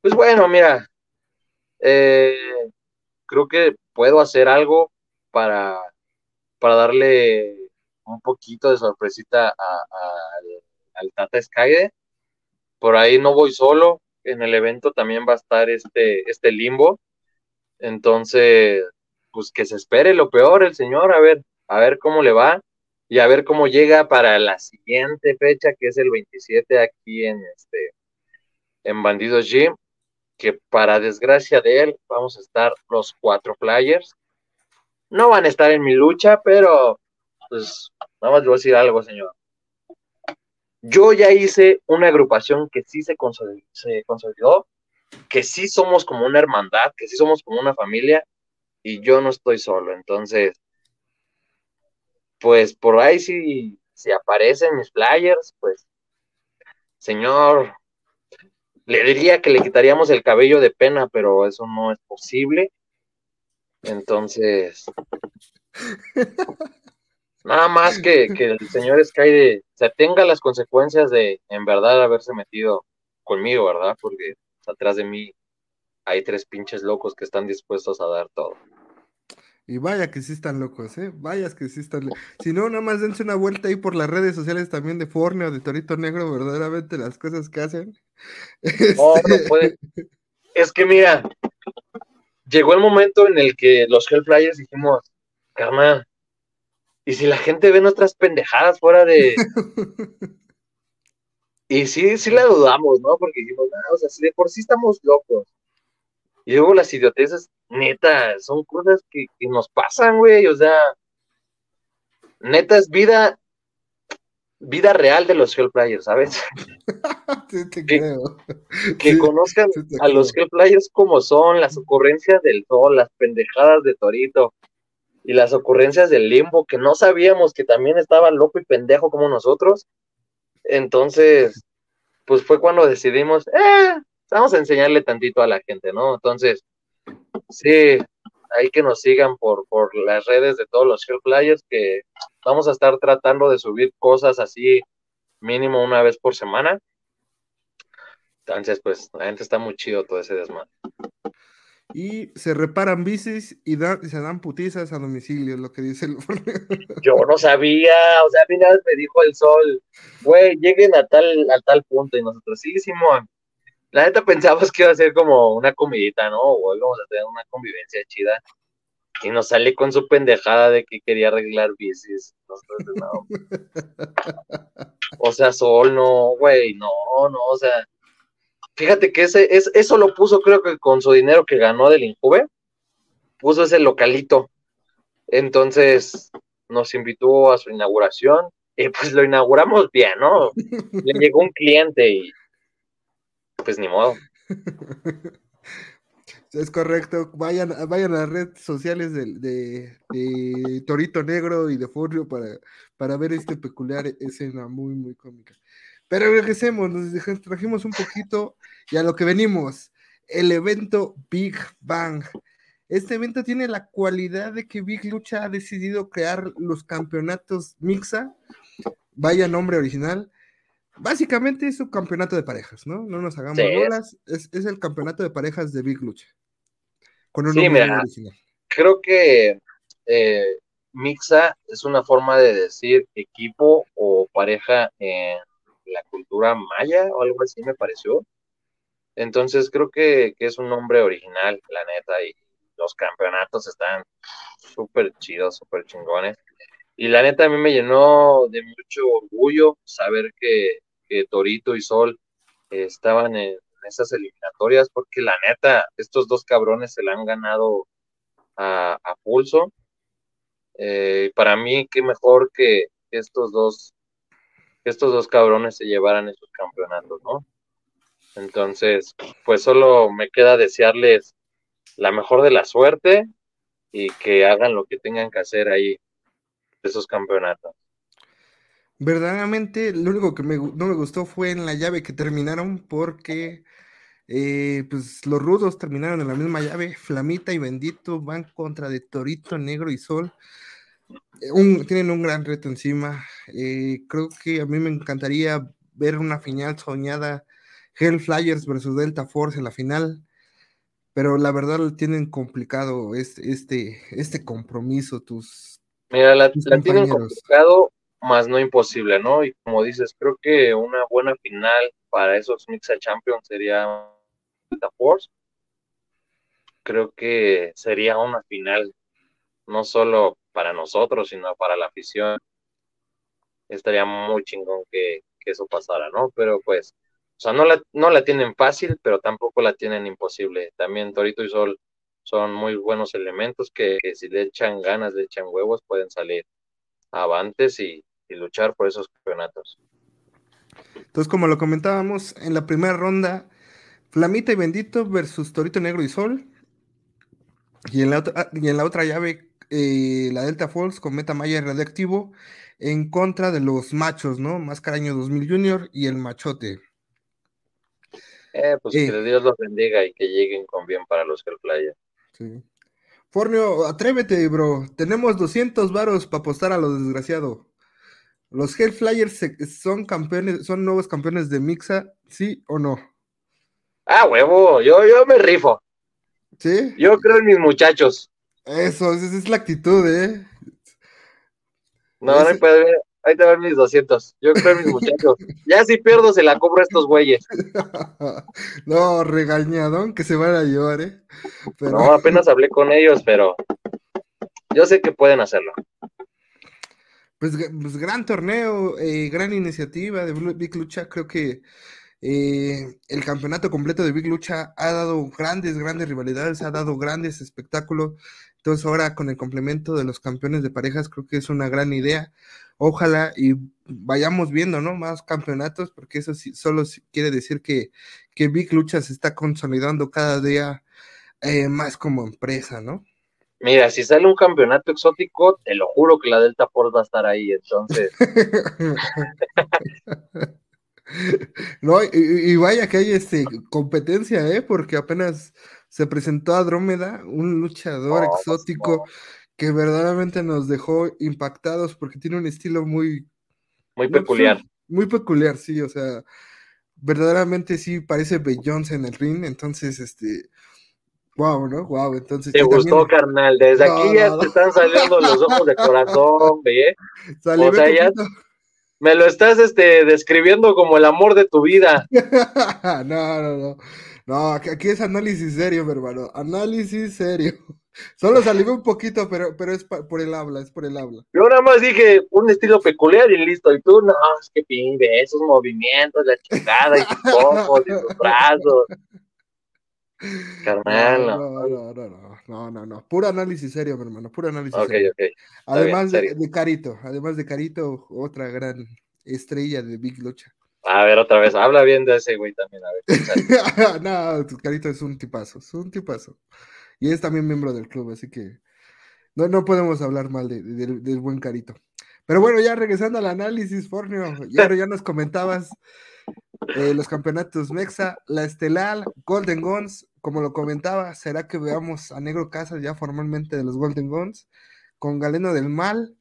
pues bueno, mira, eh, creo que puedo hacer algo para para darle un poquito de sorpresita al Tata Skyde. Por ahí no voy solo, en el evento también va a estar este, este limbo. Entonces, pues que se espere lo peor el señor, a ver, a ver cómo le va y a ver cómo llega para la siguiente fecha, que es el 27 aquí en este en Bandidos Gym, que para desgracia de él vamos a estar los cuatro players no van a estar en mi lucha, pero pues nada más voy a decir algo, señor. Yo ya hice una agrupación que sí se consolidó, que sí somos como una hermandad, que sí somos como una familia, y yo no estoy solo. Entonces, pues por ahí si, si aparecen mis flyers, pues, señor, le diría que le quitaríamos el cabello de pena, pero eso no es posible. Entonces, nada más que, que el señor Sky se tenga las consecuencias de en verdad haberse metido conmigo, ¿verdad? Porque atrás de mí hay tres pinches locos que están dispuestos a dar todo. Y vaya que sí están locos, ¿eh? Vayas que sí están locos. Si no, nada más dense una vuelta ahí por las redes sociales también de Forne o de Torito Negro, verdaderamente las cosas que hacen. No, no este puede. Es que mira, llegó el momento en el que los Hellflyers dijimos, carnal, ¿y si la gente ve nuestras pendejadas fuera de... y sí, sí la dudamos, ¿no? Porque dijimos, ah, o sea, si de por sí estamos locos. Y luego las idioteces, neta, son cosas que, nos pasan, güey, o sea, neta es vida, vida real de los Hellflyers, ¿sabes? que, conozcan a los Hellflyers como son, las ocurrencias del sol, las pendejadas de Torito y las ocurrencias del limbo, que no sabíamos que también estaba loco y pendejo como nosotros. Entonces, pues fue cuando decidimos, eh, vamos a enseñarle tantito a la gente, ¿no? Entonces, sí, hay que nos sigan por, por las redes de todos los Hellflyers, que vamos a estar tratando de subir cosas así mínimo una vez por semana. Entonces, pues, la gente está muy chido todo ese desmadre. Y se reparan bicis y, se dan putizas a domicilio, lo que dice el... Yo no sabía, o sea, a mí nada me dijo el sol, güey, lleguen a tal, a tal punto, y nosotros, sí, Simón, la neta pensamos que iba a ser como una comidita, ¿no? O íbamos a tener una convivencia chida. Y nos sale con su pendejada de que quería arreglar bicis. no. o sea, Sol, no, güey, no, no, o sea. Fíjate que ese, es, eso lo puso, creo que con su dinero que ganó del Injuve, puso ese localito. Entonces nos invitó a su inauguración y pues lo inauguramos bien, ¿no? Le llegó un cliente y pues ni modo. Es correcto. Vayan, vayan a las redes sociales de, Torito Negro y de Forrio para, para ver esta peculiar escena muy, muy cómica. Pero regresemos, nos trajimos un poquito y a lo que venimos. El evento Big Bang. Este evento tiene la cualidad de que Big Lucha ha decidido crear los campeonatos Mixa. Vaya nombre original Básicamente es un campeonato de parejas, ¿no? No nos hagamos bolas. Es, el campeonato de parejas de Big Lucha. Con un sí, mira, creo que eh, Mixa es una forma de decir equipo o pareja en la cultura maya o algo así, me pareció. Entonces creo que, que es un nombre original, la neta, y los campeonatos están súper chidos, súper chingones. Y la neta a mí me llenó de mucho orgullo saber que que Torito y Sol estaban en esas eliminatorias, porque la neta, estos dos cabrones se la han ganado a, pulso. Eh, para mí, qué mejor que estos dos, estos dos cabrones se llevaran esos campeonatos, ¿no? Entonces, pues solo me queda desearles la mejor de la suerte y que hagan lo que tengan que hacer ahí esos campeonatos. Verdaderamente, lo único que no me gustó fue en la llave que terminaron porque eh, pues los rudos terminaron en la misma llave. Flamita y Bendito van contra de Torito, Negro y Sol. Eh, tienen un gran reto encima. Eh, creo que a mí me encantaría ver una final soñada Hell Flyers versus Delta Force en la final. Pero la verdad lo tienen complicado este, este, este compromiso, tus. Mira, la tienen complicado más no imposible, ¿no? Y como dices, creo que una buena final para esos Mixa Champions sería Force. Creo que sería una final no solo para nosotros, sino para la afición. Estaría muy chingón que, eso pasara, ¿no? Pero pues, o sea, no la, no la tienen fácil, pero tampoco la tienen imposible. También Torito y Sol son muy buenos elementos que, que si le echan ganas, le echan huevos, pueden salir avantes y, y luchar por esos campeonatos. Entonces, como lo comentábamos, en la primera ronda, Flamita y Bendito versus Torito Negro y Sol. Y en la otra, ah, y en la otra llave, eh, la Delta Falls con Meta Maya y Radioactivo en contra de los machos, ¿no? Máscara Año 2000 Junior y el Machote. Eh, pues que Dios los bendiga y que lleguen con bien para los Hellflyers. Sí. Fornio, atrévete, bro. Tenemos 200 varos para apostar a lo desgraciado. ¿Los Hellflyers son campeones, son nuevos campeones de Mixa, sí o no? Ah, huevo, yo, yo me rifo. ¿Sí? Yo creo en mis muchachos. Eso, esa es la actitud, ¿eh? No, no hay puede ver. Ahí te van mis 200. Yo creo en mis muchachos. Ya si pierdo, se la cobro a estos güeyes. no, regañadón que se van a llevar, ¿eh? No, apenas hablé con ellos, pero yo sé que pueden hacerlo. Pues, pues gran torneo, eh, gran iniciativa de Big Lucha. Creo que eh, el campeonato completo de Big Lucha ha dado grandes, grandes rivalidades, ha dado grandes espectáculos. Entonces ahora con el complemento de los campeones de parejas creo que es una gran idea ojalá y vayamos viendo, ¿no? Más campeonatos, porque eso sí, solo quiere decir que, que Big Lucha se está consolidando cada día eh, más como empresa, ¿no? Mira, si sale un campeonato exótico, te lo juro que la Delta Force va a estar ahí, entonces. no, y, vaya que hay este competencia, ¿eh? Porque apenas se presentó a Drómeda, un luchador exótico que verdaderamente nos dejó impactados porque tiene un estilo muy... Muy peculiar. Muy peculiar, sí, o sea, verdaderamente sí parece Beyoncé en el ring, entonces, este... Wow, ¿no? Wow, entonces... Te gustó, carnal. Desde aquí ya te están saliendo los ojos de corazón, ¿ve? o sea, ya me lo estás este, describiendo como el amor de tu vida. no, no, no. No, aquí es análisis serio, mi hermano. Análisis serio. Solo salí un poquito, pero, pero es por el habla, es por el habla. Yo nada más dije un estilo peculiar y listo. Y tú, no, es que pide esos movimientos, la chingada y tus ojos y tus brazos. Carnal, no. No, no, no, no, no, no, Puro análisis serio, mi hermano, puro análisis okay, serio. Okay. Además de, de, Carito, además de Carito, otra gran estrella de Big Lucha. A ver, otra vez, habla bien de ese güey también, a ver. no, Carito es un tipazo, es un tipazo. Y es también miembro del club, así que no, no podemos hablar mal de, del buen Carito. Pero bueno, ya regresando al análisis, Fornio, ya, ya nos comentabas eh, los campeonatos Mexa, la Estelar, Golden Guns, como lo comentaba, será que veamos a Negro Casas ya formalmente de los Golden Guns, con Galeno del Mal,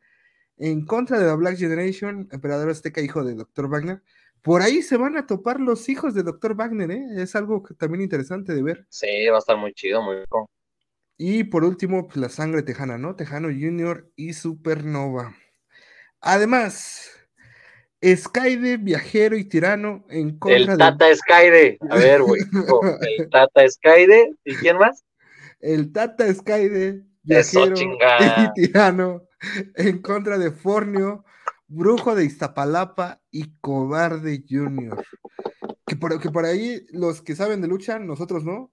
en contra de la Black Generation, Emperador Azteca, hijo de Dr. Wagner. Por ahí se van a topar los hijos de Dr. Wagner, ¿eh? Es algo también interesante de ver. Sí, va a estar muy chido, muy bien. Y por último, pues, la sangre tejana, ¿no? Tejano Junior y Supernova. Además, Skyde, viajero y tirano en contra El Tata Skyde. A ver, güey. El Tata Skyde. ¿Y quién más? El Tata Skyde, viajero y tirano en contra de Fornio, Brujo de Iztapalapa y Cobarde Junior. Que por, que por ahí los que saben de lucha, nosotros no,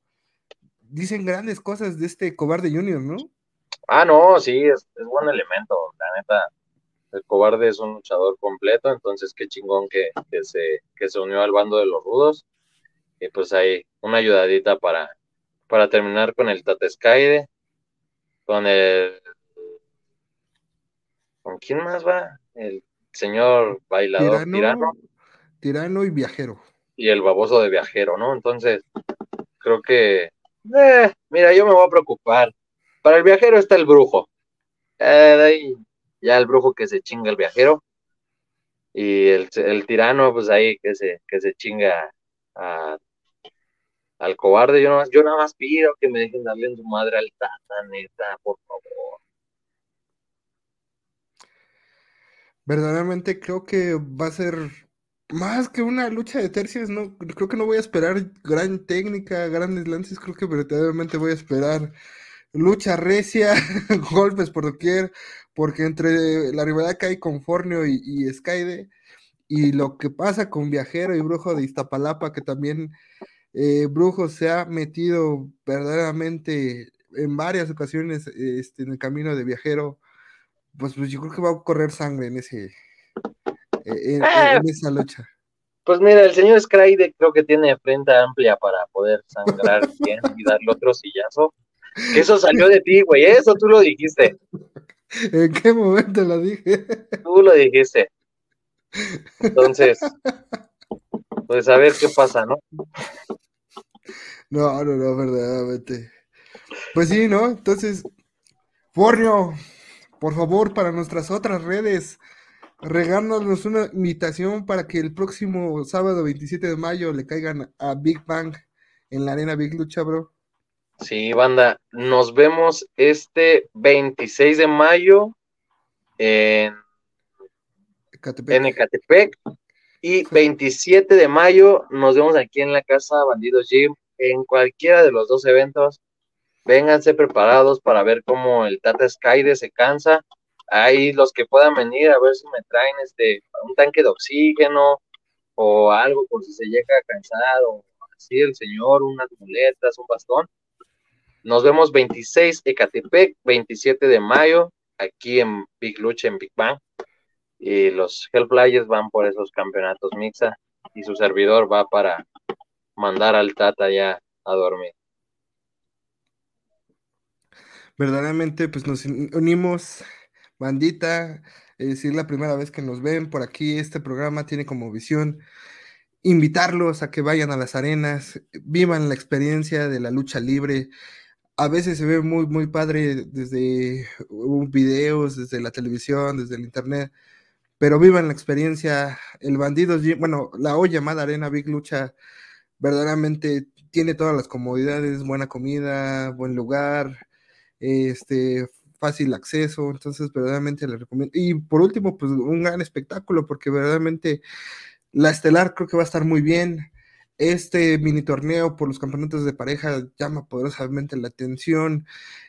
dicen grandes cosas de este cobarde Junior, ¿no? Ah, no, sí, es, buen elemento, la neta. El cobarde es un luchador completo, entonces qué chingón que, se, que se unió al bando de los rudos. Y pues hay una ayudadita para, para terminar con el Tatescaide, con el... ¿Con quién más va? El señor bailador tirano. Tirano, y viajero. Y el baboso de viajero, ¿no? Entonces, creo que eh, mira, yo me voy a preocupar. Para el viajero está el brujo. Eh, ya el brujo que se chinga el viajero. Y el, tirano, pues ahí que se, que se chinga al cobarde. Yo más, yo nada más pido que me dejen darle en su madre al tata, neta, por favor. Verdaderamente creo que va a ser más que una lucha de tercios, no, creo que no voy a esperar gran técnica, grandes lances, creo que verdaderamente voy a esperar lucha recia, golpes por doquier, porque entre la rivalidad que hay con Fornio y, y Skyde, y lo que pasa con Viajero y Brujo de Iztapalapa, que también eh, Brujo se ha metido verdaderamente en varias ocasiones este, en el camino de Viajero, pues, pues yo creo que va a correr sangre en ese, en, ah. esa lucha? Pues mira, el señor Skyde creo que tiene frente amplia para poder sangrar bien y darle otro sillazo. Eso salió de ti, güey, eso tú lo dijiste. ¿En qué momento lo dije? Tú lo dijiste. Entonces, pues a ver qué pasa, ¿no? No, no, no, verdaderamente. Pues sí, ¿no? Entonces, Fornio, por favor, para nuestras otras redes, regálanos una invitación para que el próximo sábado 27 de mayo le caigan a Big Bang en la arena Big Lucha, bro. Sí, banda, nos vemos este 26 de mayo en Ecatepec. en Ecatepec y 27 de mayo nos vemos aquí en la casa Bandidos Gym en cualquiera de los dos eventos. Vénganse preparados para ver cómo el Tata Skyde se cansa. Ahí los que puedan venir a ver si me traen este un tanque de oxígeno o algo por si se llega cansado, así el señor, unas muletas, un bastón. Nos vemos 26 Ecatepec, 27 de mayo, aquí en Big Lucha, en Big Bang. Y los Hellflyers van por esos campeonatos mixa y su servidor va para mandar al Tata ya a dormir. Verdaderamente, pues nos unimos, bandita, es decir, la primera vez que nos ven por aquí, este programa tiene como visión invitarlos a que vayan a las arenas, vivan la experiencia de la lucha libre. A veces se ve muy, muy padre desde videos, desde la televisión, desde el internet, pero vivan la experiencia. El bandido, bueno, la hoy llamada Arena Big Lucha verdaderamente tiene todas las comodidades, buena comida, buen lugar, este, fácil acceso, entonces verdaderamente le recomiendo. Y por último, pues un gran espectáculo, porque verdaderamente la estelar creo que va a estar muy bien. Este mini torneo por los campeonatos de pareja llama poderosamente la atención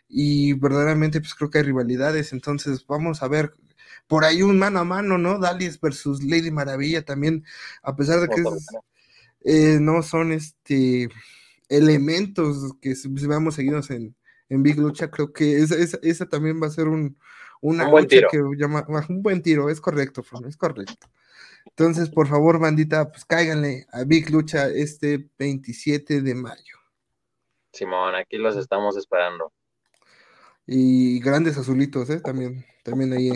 y verdaderamente pues creo que hay rivalidades, entonces vamos a ver por ahí un mano a mano, ¿no? Dalis versus Lady Maravilla también, a pesar de que es, eh, no son este elementos que veamos seguidos en, en Big Lucha, creo que esa, esa, también va a ser un, una buen tiro. que llama un buen tiro, es correcto, es correcto. Entonces, por favor, bandita, pues cáiganle a Big Lucha este 27 de mayo. Simón, aquí los estamos esperando. Y grandes azulitos, ¿eh? También, también ahí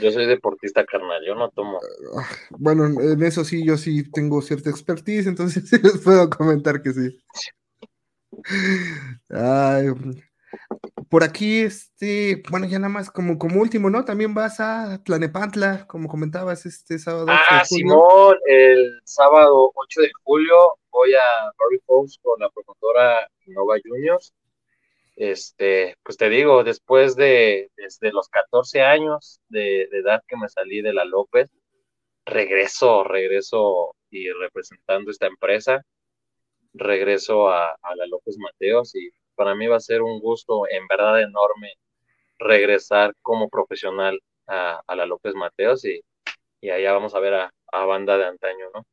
yo soy deportista carnal, yo no tomo. Ah, bueno, en eso sí, yo sí tengo cierta expertise, entonces sí les puedo comentar que sí. por aquí, este, bueno, ya nada más como, como último, ¿no? También vas a Tlanepantla, como comentabas este sábado. Ah, Simón, el sábado 8 de julio voy a Barry Falls con la promotora Nova Juniors este, pues te digo, después de, desde los 14 años de, edad que me salí de la López, regreso, regreso y representando esta empresa, regreso a, la López Mateos y para mí va a ser un gusto en verdad enorme regresar como profesional a, la López Mateos y, y allá vamos a ver a, a banda de antaño, ¿no?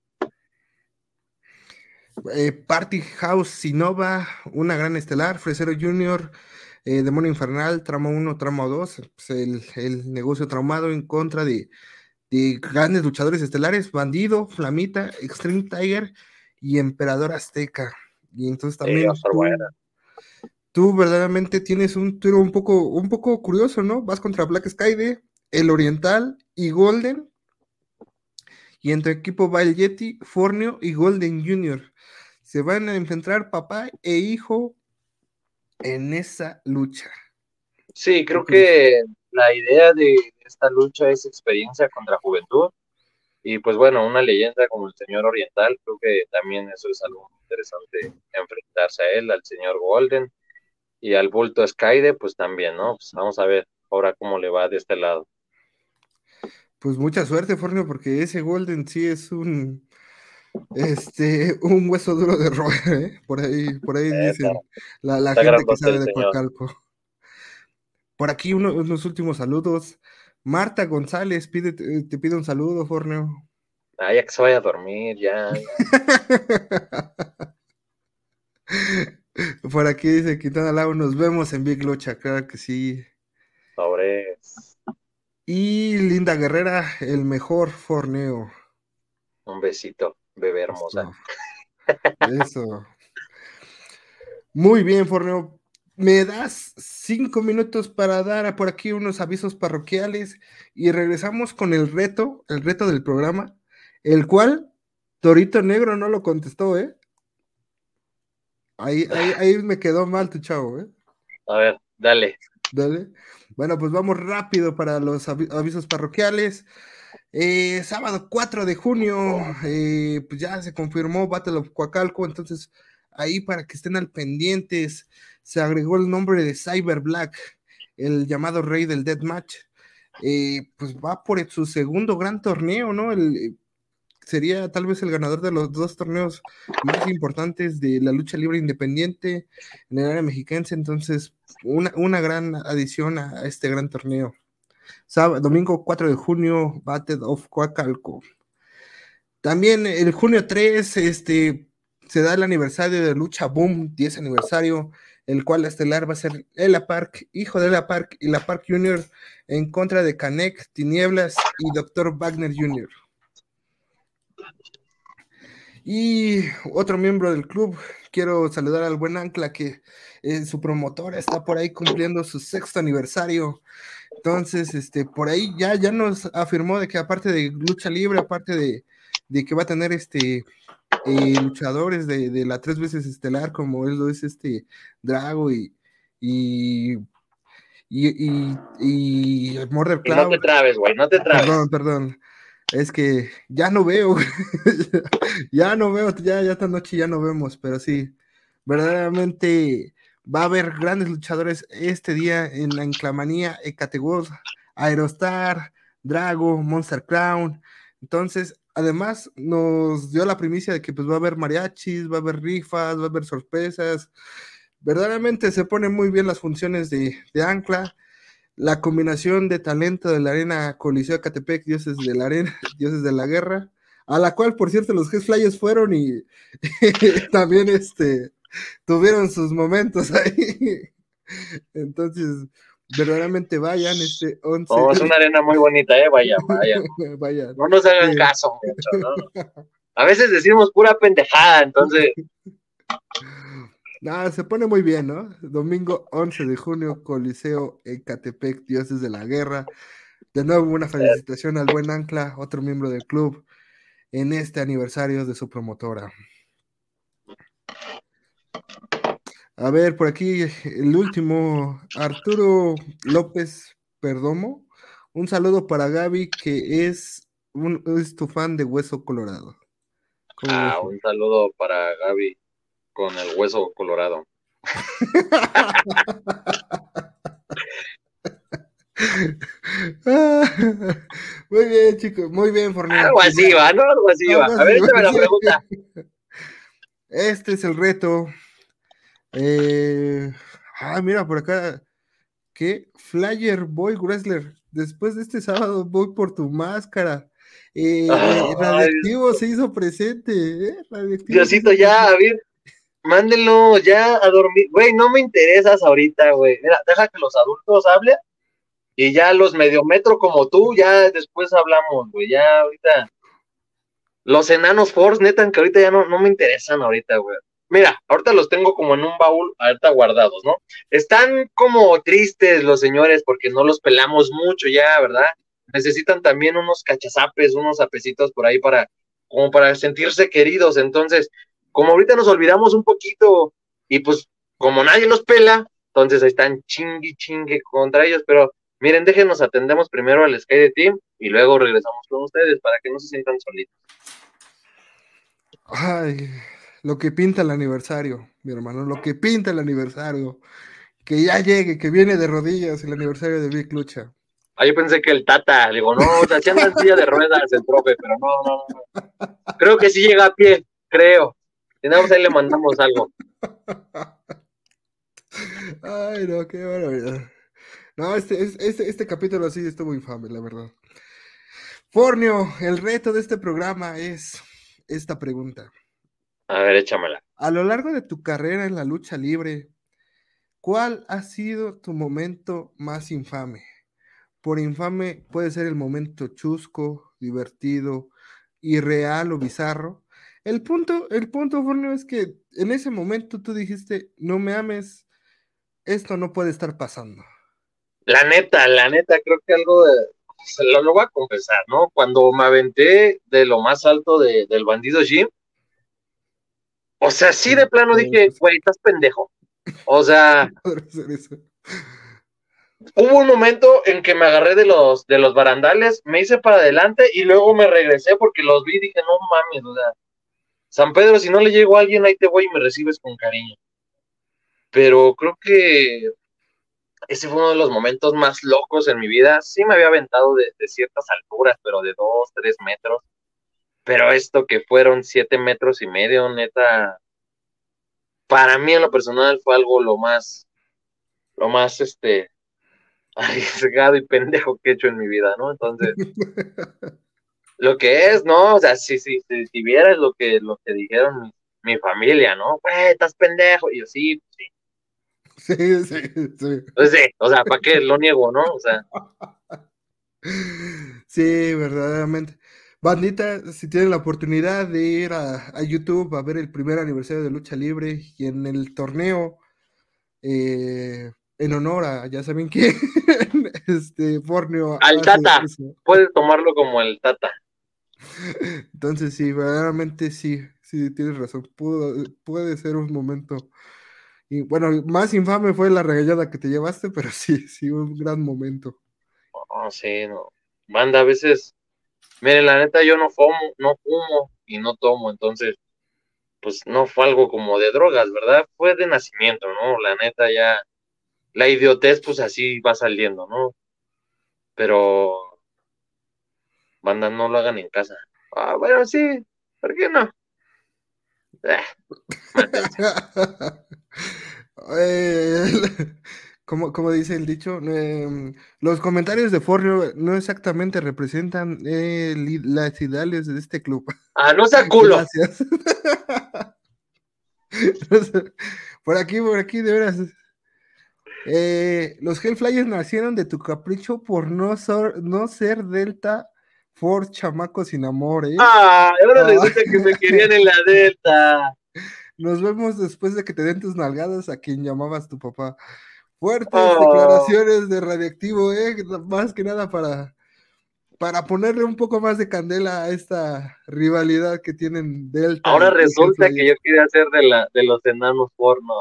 Eh, Party House Sinova, una gran estelar, Fresero Junior, eh, Demonio Infernal, Tramo 1, Tramo 2, pues, el, negocio traumado en contra de, grandes luchadores estelares, Bandido, Flamita, Extreme Tiger y Emperador Azteca. Y entonces también tú, verdaderamente tienes un tiro un poco, un poco curioso, ¿no? Vas contra Black Sky El Oriental y Golden. Y en tu equipo va el Yeti, Fornio y Golden Junior se van a enfrentar papá e hijo en esa lucha. Sí, creo que la idea de esta lucha es experiencia contra juventud. Y pues bueno, una leyenda como el señor Oriental, creo que también eso es algo interesante, enfrentarse a él, al señor Golden y al bulto Skyde, pues también, ¿no? Pues vamos a ver ahora cómo le va de este lado. Pues mucha suerte, Fornio, porque ese Golden sí es un, este, un hueso duro de roer, ¿eh? Por ahí, por ahí dicen la, gente que sabe de Coacalco. Por aquí unos últimos saludos. Marta González pide, te pide un saludo, Forneo. Ah, ya que se vaya a dormir, ya. Por aquí dice Quintana Lau, nos vemos en Big Lucha, claro que sí. Sobre. Y Linda Guerrera, el mejor forneo. Un besito bebé hermosa. Eso. Muy bien, Forneo. Me das cinco minutos para dar por aquí unos avisos parroquiales y regresamos con el reto, el reto del programa, el cual Torito Negro no lo contestó, ¿eh? Ahí, ahí, ahí me quedó mal tu chavo, ¿eh? A ver, dale. Dale. Bueno, pues vamos rápido para los avisos parroquiales. Eh, sábado 4 de junio, eh, pues ya se confirmó Battle of Coacalco, entonces ahí para que estén al pendientes, se agregó el nombre de Cyber Black, el llamado rey del Deathmatch. Eh, pues va por su segundo gran torneo, ¿no? El, sería tal vez el ganador de los dos torneos más importantes de la lucha libre independiente en el área mexiquense, entonces una, una gran adición a este gran torneo. Sábado, domingo 4 de junio, Battle of Coacalco. También el junio 3, este, se da el aniversario de Lucha Boom, 10 aniversario, el cual estelar va a ser Ella Park, hijo de Ella Park y la Park Jr. en contra de Canek, Tinieblas y Dr. Wagner Jr. Y otro miembro del club, quiero saludar al buen Ancla, que eh, su promotora está por ahí cumpliendo su sexto aniversario. Entonces, este, por ahí ya, ya nos afirmó de que aparte de lucha libre, aparte de, de que va a tener este eh, luchadores de, de, la tres veces estelar, como él lo es este Drago y, y y, y, y Murder Cloud. no te trabes, güey, no te trabes. Perdón, perdón. Es que ya no veo, ya no veo, ya, ya esta noche ya no vemos, pero sí, verdaderamente va a haber grandes luchadores este día en la enclamanía Ecategor, Aerostar, Drago, Monster Crown. Entonces, además nos dio la primicia de que pues va a haber mariachis, va a haber rifas, va a haber sorpresas. Verdaderamente se ponen muy bien las funciones de, Ancla la combinación de talento de la arena Coliseo Catepec, dioses de la arena, dioses de la guerra, a la cual, por cierto, los Head Flyers fueron y, también este, tuvieron sus momentos ahí. Entonces, verdaderamente vayan este 11. Oh, es una arena muy bonita, eh, vayan, vayan. No nos hagan caso mucho, A veces decimos pura pendejada, entonces. Nada, se pone muy bien, ¿no? Domingo 11 de junio, Coliseo Ecatepec, Dioses de la Guerra. De nuevo, una felicitación al buen Ancla, otro miembro del club, en este aniversario de su promotora. A ver, por aquí el último, Arturo López Perdomo. Un saludo para Gaby, que es, un, es tu fan de Hueso Colorado. Ah, un saludo para Gaby con el hueso colorado. muy bien, chicos, muy bien, Fornero. Algo así va, ¿no? Algo así va. A ver, échame la pregunta. Este es el reto. Eh... Ah, mira, por acá. ¿Qué? Flyer Boy Wrestler. Después de este sábado voy por tu máscara. Eh, radioactivo se hizo presente. ¿eh? Diosito, ya, a ver, mándenlo ya a dormir. Güey, no me interesas ahorita, güey. Mira, deja que los adultos hablen y ya los mediometros como tú, ya después hablamos, güey. Ya ahorita. Los enanos Force, neta, que ahorita ya no, no me interesan ahorita, güey. Mira, ahorita los tengo como en un baúl, ahorita guardados, ¿no? Están como tristes los señores porque no los pelamos mucho ya, ¿verdad? Necesitan también unos cachazapes, unos apecitos por ahí para, como para sentirse queridos. Entonces, como ahorita nos olvidamos un poquito y pues como nadie los pela, entonces ahí están chingue chingue contra ellos, pero miren, déjenos atendemos primero al Sky de Team y luego regresamos con ustedes para que no se sientan solitos. Ay, lo que pinta el aniversario, mi hermano, lo que pinta el aniversario. Que ya llegue, que viene de rodillas el aniversario de Big Lucha. Ah, yo pensé que el Tata, digo, no, o sea, en silla de ruedas el profe, pero no, no, no. Creo que sí llega a pie, creo. Si no, pues ahí le mandamos algo. Ay, no, qué barbaridad. No, este, este, este capítulo sí estuvo infame, la verdad. Fornio, el reto de este programa es esta pregunta. A ver, échamela. A lo largo de tu carrera en la lucha libre, ¿cuál ha sido tu momento más infame? Por infame puede ser el momento chusco, divertido, irreal o bizarro, el punto, el punto, es que en ese momento tú dijiste, no me ames, esto no puede estar pasando. La neta, la neta, creo que algo de, se lo, voy a confesar, ¿no? Cuando me aventé de lo más alto del bandido Jim, O sea, sí de plano dije, güey, estás pendejo. O sea, hubo un momento en que me agarré de los, de los barandales, me hice para adelante y luego me regresé porque los vi y dije, no mames, o sea, San Pedro, si no le llego a alguien, ahí te voy y me recibes con cariño. Pero creo que ese fue uno de los momentos más locos en mi vida. Sí me había aventado de, ciertas alturas, pero de dos, tres metros. Pero esto que fueron siete metros y medio, neta, para mí en lo personal fue algo lo más, lo más, este, arriesgado y pendejo que he hecho en mi vida, ¿no? Entonces, lo que es, ¿no? O sea, si, si, si, si vieras lo que, lo que dijeron mi, familia, ¿no? Güey, estás pendejo. Y yo, sí, pues sí. Sí, sí, sí. Pues sí, o sea, ¿para qué lo niego, no? O sea. Sí, verdaderamente. Bandita, si tienen la oportunidad de ir a, YouTube a ver el primer aniversario de Lucha Libre y en el torneo, eh, en honor a, ya saben quién, este, Forneo. Al Tata, puedes tomarlo como el Tata. Entonces, sí, verdaderamente sí, sí, tienes razón, puede ser un momento. Y bueno, más infame fue la regañada que te llevaste, pero sí, sí, un gran momento. Oh, sí, no. Banda, a veces Miren, la neta, yo no fumo, no fumo y no tomo, entonces, pues no fue algo como de drogas, ¿verdad? Fue de nacimiento, ¿no? La neta, ya, la idiotez, pues así va saliendo, ¿no? Pero, banda, no lo hagan en casa. Ah, bueno, sí, ¿por qué no? eh, como, como dice el dicho, em, los comentarios de Forrio no exactamente representan eh, las ideales de este club. Ah, no sea culo. Gracias. por aquí, por aquí, de veras. Eh, los Hellflyers nacieron de tu capricho por no, ser, no ser Delta Force chamacos sin amor, ¿eh? Ah, ahora ah. resulta que me querían en la Delta. Nos vemos después de que te den tus nalgadas a quien llamabas tu papá. Fuertes oh. declaraciones de Radiactivo, ¿eh? Más que nada para, para ponerle un poco más de candela a esta rivalidad que tienen Delta. Ahora resulta que yo quería hacer de, la, de los enanos porno.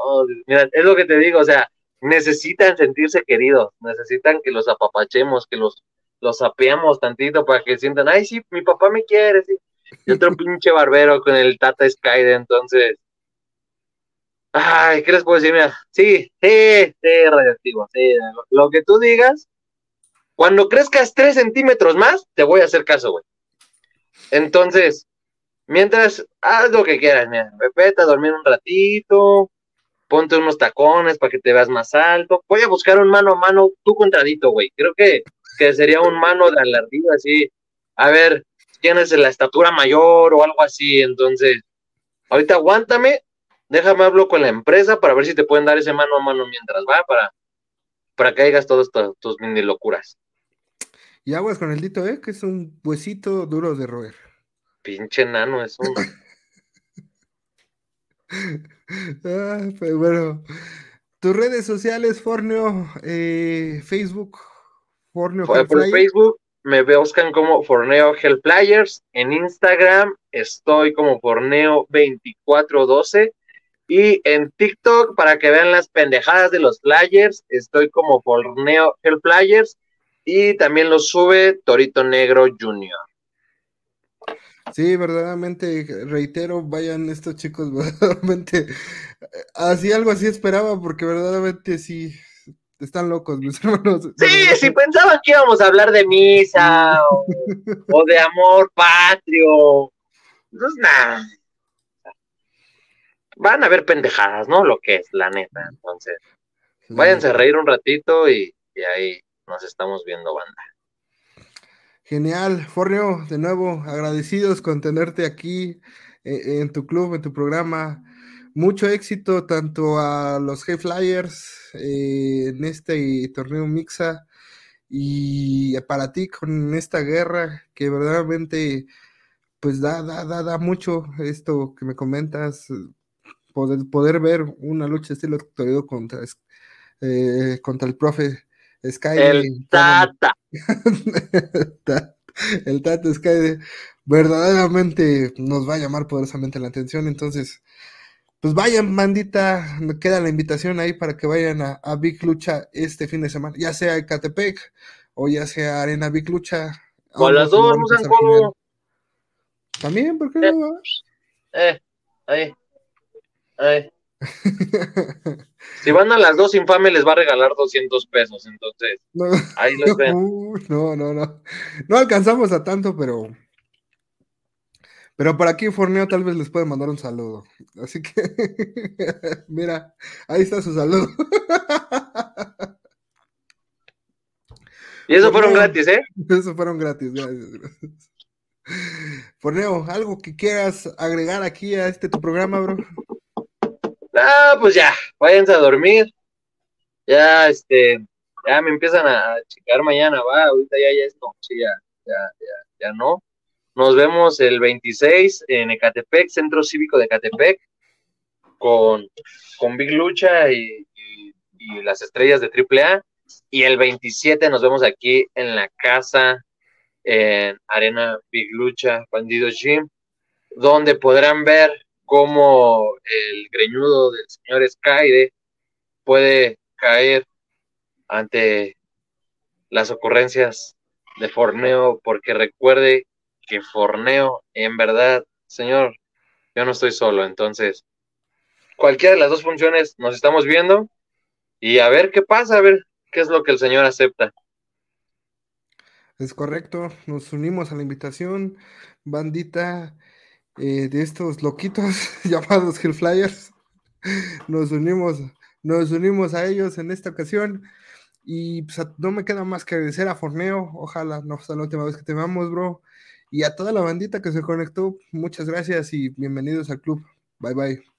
mira, es lo que te digo, o sea, necesitan sentirse queridos, necesitan que los apapachemos, que los, los apeamos tantito para que sientan, ay, sí, mi papá me quiere, sí. Y otro pinche barbero con el Tata Sky, entonces Ay, ¿qué les puedo decir? Mira, sí, sí, sí, radioactivo, sí, lo, que tú digas, cuando crezcas tres centímetros más, te voy a hacer caso, güey. Entonces, mientras, haz lo que quieras, mira, repete, dormir un ratito, ponte unos tacones para que te veas más alto, voy a buscar un mano a mano, tú contradito, güey, creo que, que sería un mano de alardido, así, a ver, quién es la estatura mayor o algo así, entonces, ahorita aguántame, déjame hablo con la empresa para ver si te pueden dar ese mano a mano mientras va, para, para que hagas todas tus mini locuras. Y aguas con el dito, ¿eh? Que es un huesito duro de roer. Pinche nano, es un. ah, pues bueno. Tus redes sociales, Forneo, eh, Facebook, Forneo. Por, por Facebook me buscan como Forneo Players. En Instagram estoy como Forneo2412. Y en TikTok, para que vean las pendejadas de los flyers, estoy como Forneo Hell Flyers y también lo sube Torito Negro Junior. Sí, verdaderamente, reitero, vayan estos chicos, verdaderamente, así algo así esperaba, porque verdaderamente sí, están locos mis hermanos. Sí, si pensaban que íbamos a hablar de misa o, o de amor patrio, pues nada van a ver pendejadas, ¿no? Lo que es, la neta. Entonces, váyanse a reír un ratito y, ahí nos estamos viendo, banda. Genial, Forneo, de nuevo, agradecidos con tenerte aquí eh, en tu club, en tu programa. Mucho éxito tanto a los Hey Flyers eh, en este torneo Mixa y para ti con esta guerra que verdaderamente pues da, da, da, da mucho esto que me comentas, poder, poder ver una lucha estilo Toledo contra, eh, contra el profe Sky. El Tata. el Tata Sky verdaderamente nos va a llamar poderosamente la atención. Entonces, pues vayan, bandita, queda la invitación ahí para que vayan a, Big Lucha este fin de semana, ya sea Ecatepec o ya sea Arena Big Lucha. O las dos, no También, ¿por qué no? Eh, ahí, ahí. si van a las dos infames les va a regalar 200 pesos, entonces no, ahí los ven. No, no, no. No alcanzamos a tanto, pero pero por aquí Forneo tal vez les puede mandar un saludo. Así que, mira, ahí está su saludo. y eso fueron gratis, ¿eh? Eso fueron gratis, gracias. Forneo, ¿algo que quieras agregar aquí a este tu programa, bro? Ah, pues ya, váyanse a dormir. Ya, este, ya me empiezan a checar mañana, va, ahorita ya, ya es noche, ya, ya, ya, ya no. Nos vemos el 26 en Ecatepec, Centro Cívico de Ecatepec, con, con Big Lucha y, las estrellas de AAA. Y el 27 nos vemos aquí en la casa, en Arena Big Lucha, Bandido Gym, donde podrán ver cómo el greñudo del señor Skyde puede caer ante las ocurrencias de Forneo, porque recuerde que forneo, en verdad, señor, yo no estoy solo, entonces, cualquiera de las dos funciones nos estamos viendo y a ver qué pasa, a ver qué es lo que el señor acepta. Es correcto, nos unimos a la invitación, bandita eh, de estos loquitos llamados Hellflyers. Nos unimos, nos unimos a ellos en esta ocasión. Y pues, no me queda más que agradecer a Forneo. Ojalá no sea la última vez que te veamos, bro. Y a toda la bandita que se conectó, muchas gracias y bienvenidos al club. Bye bye.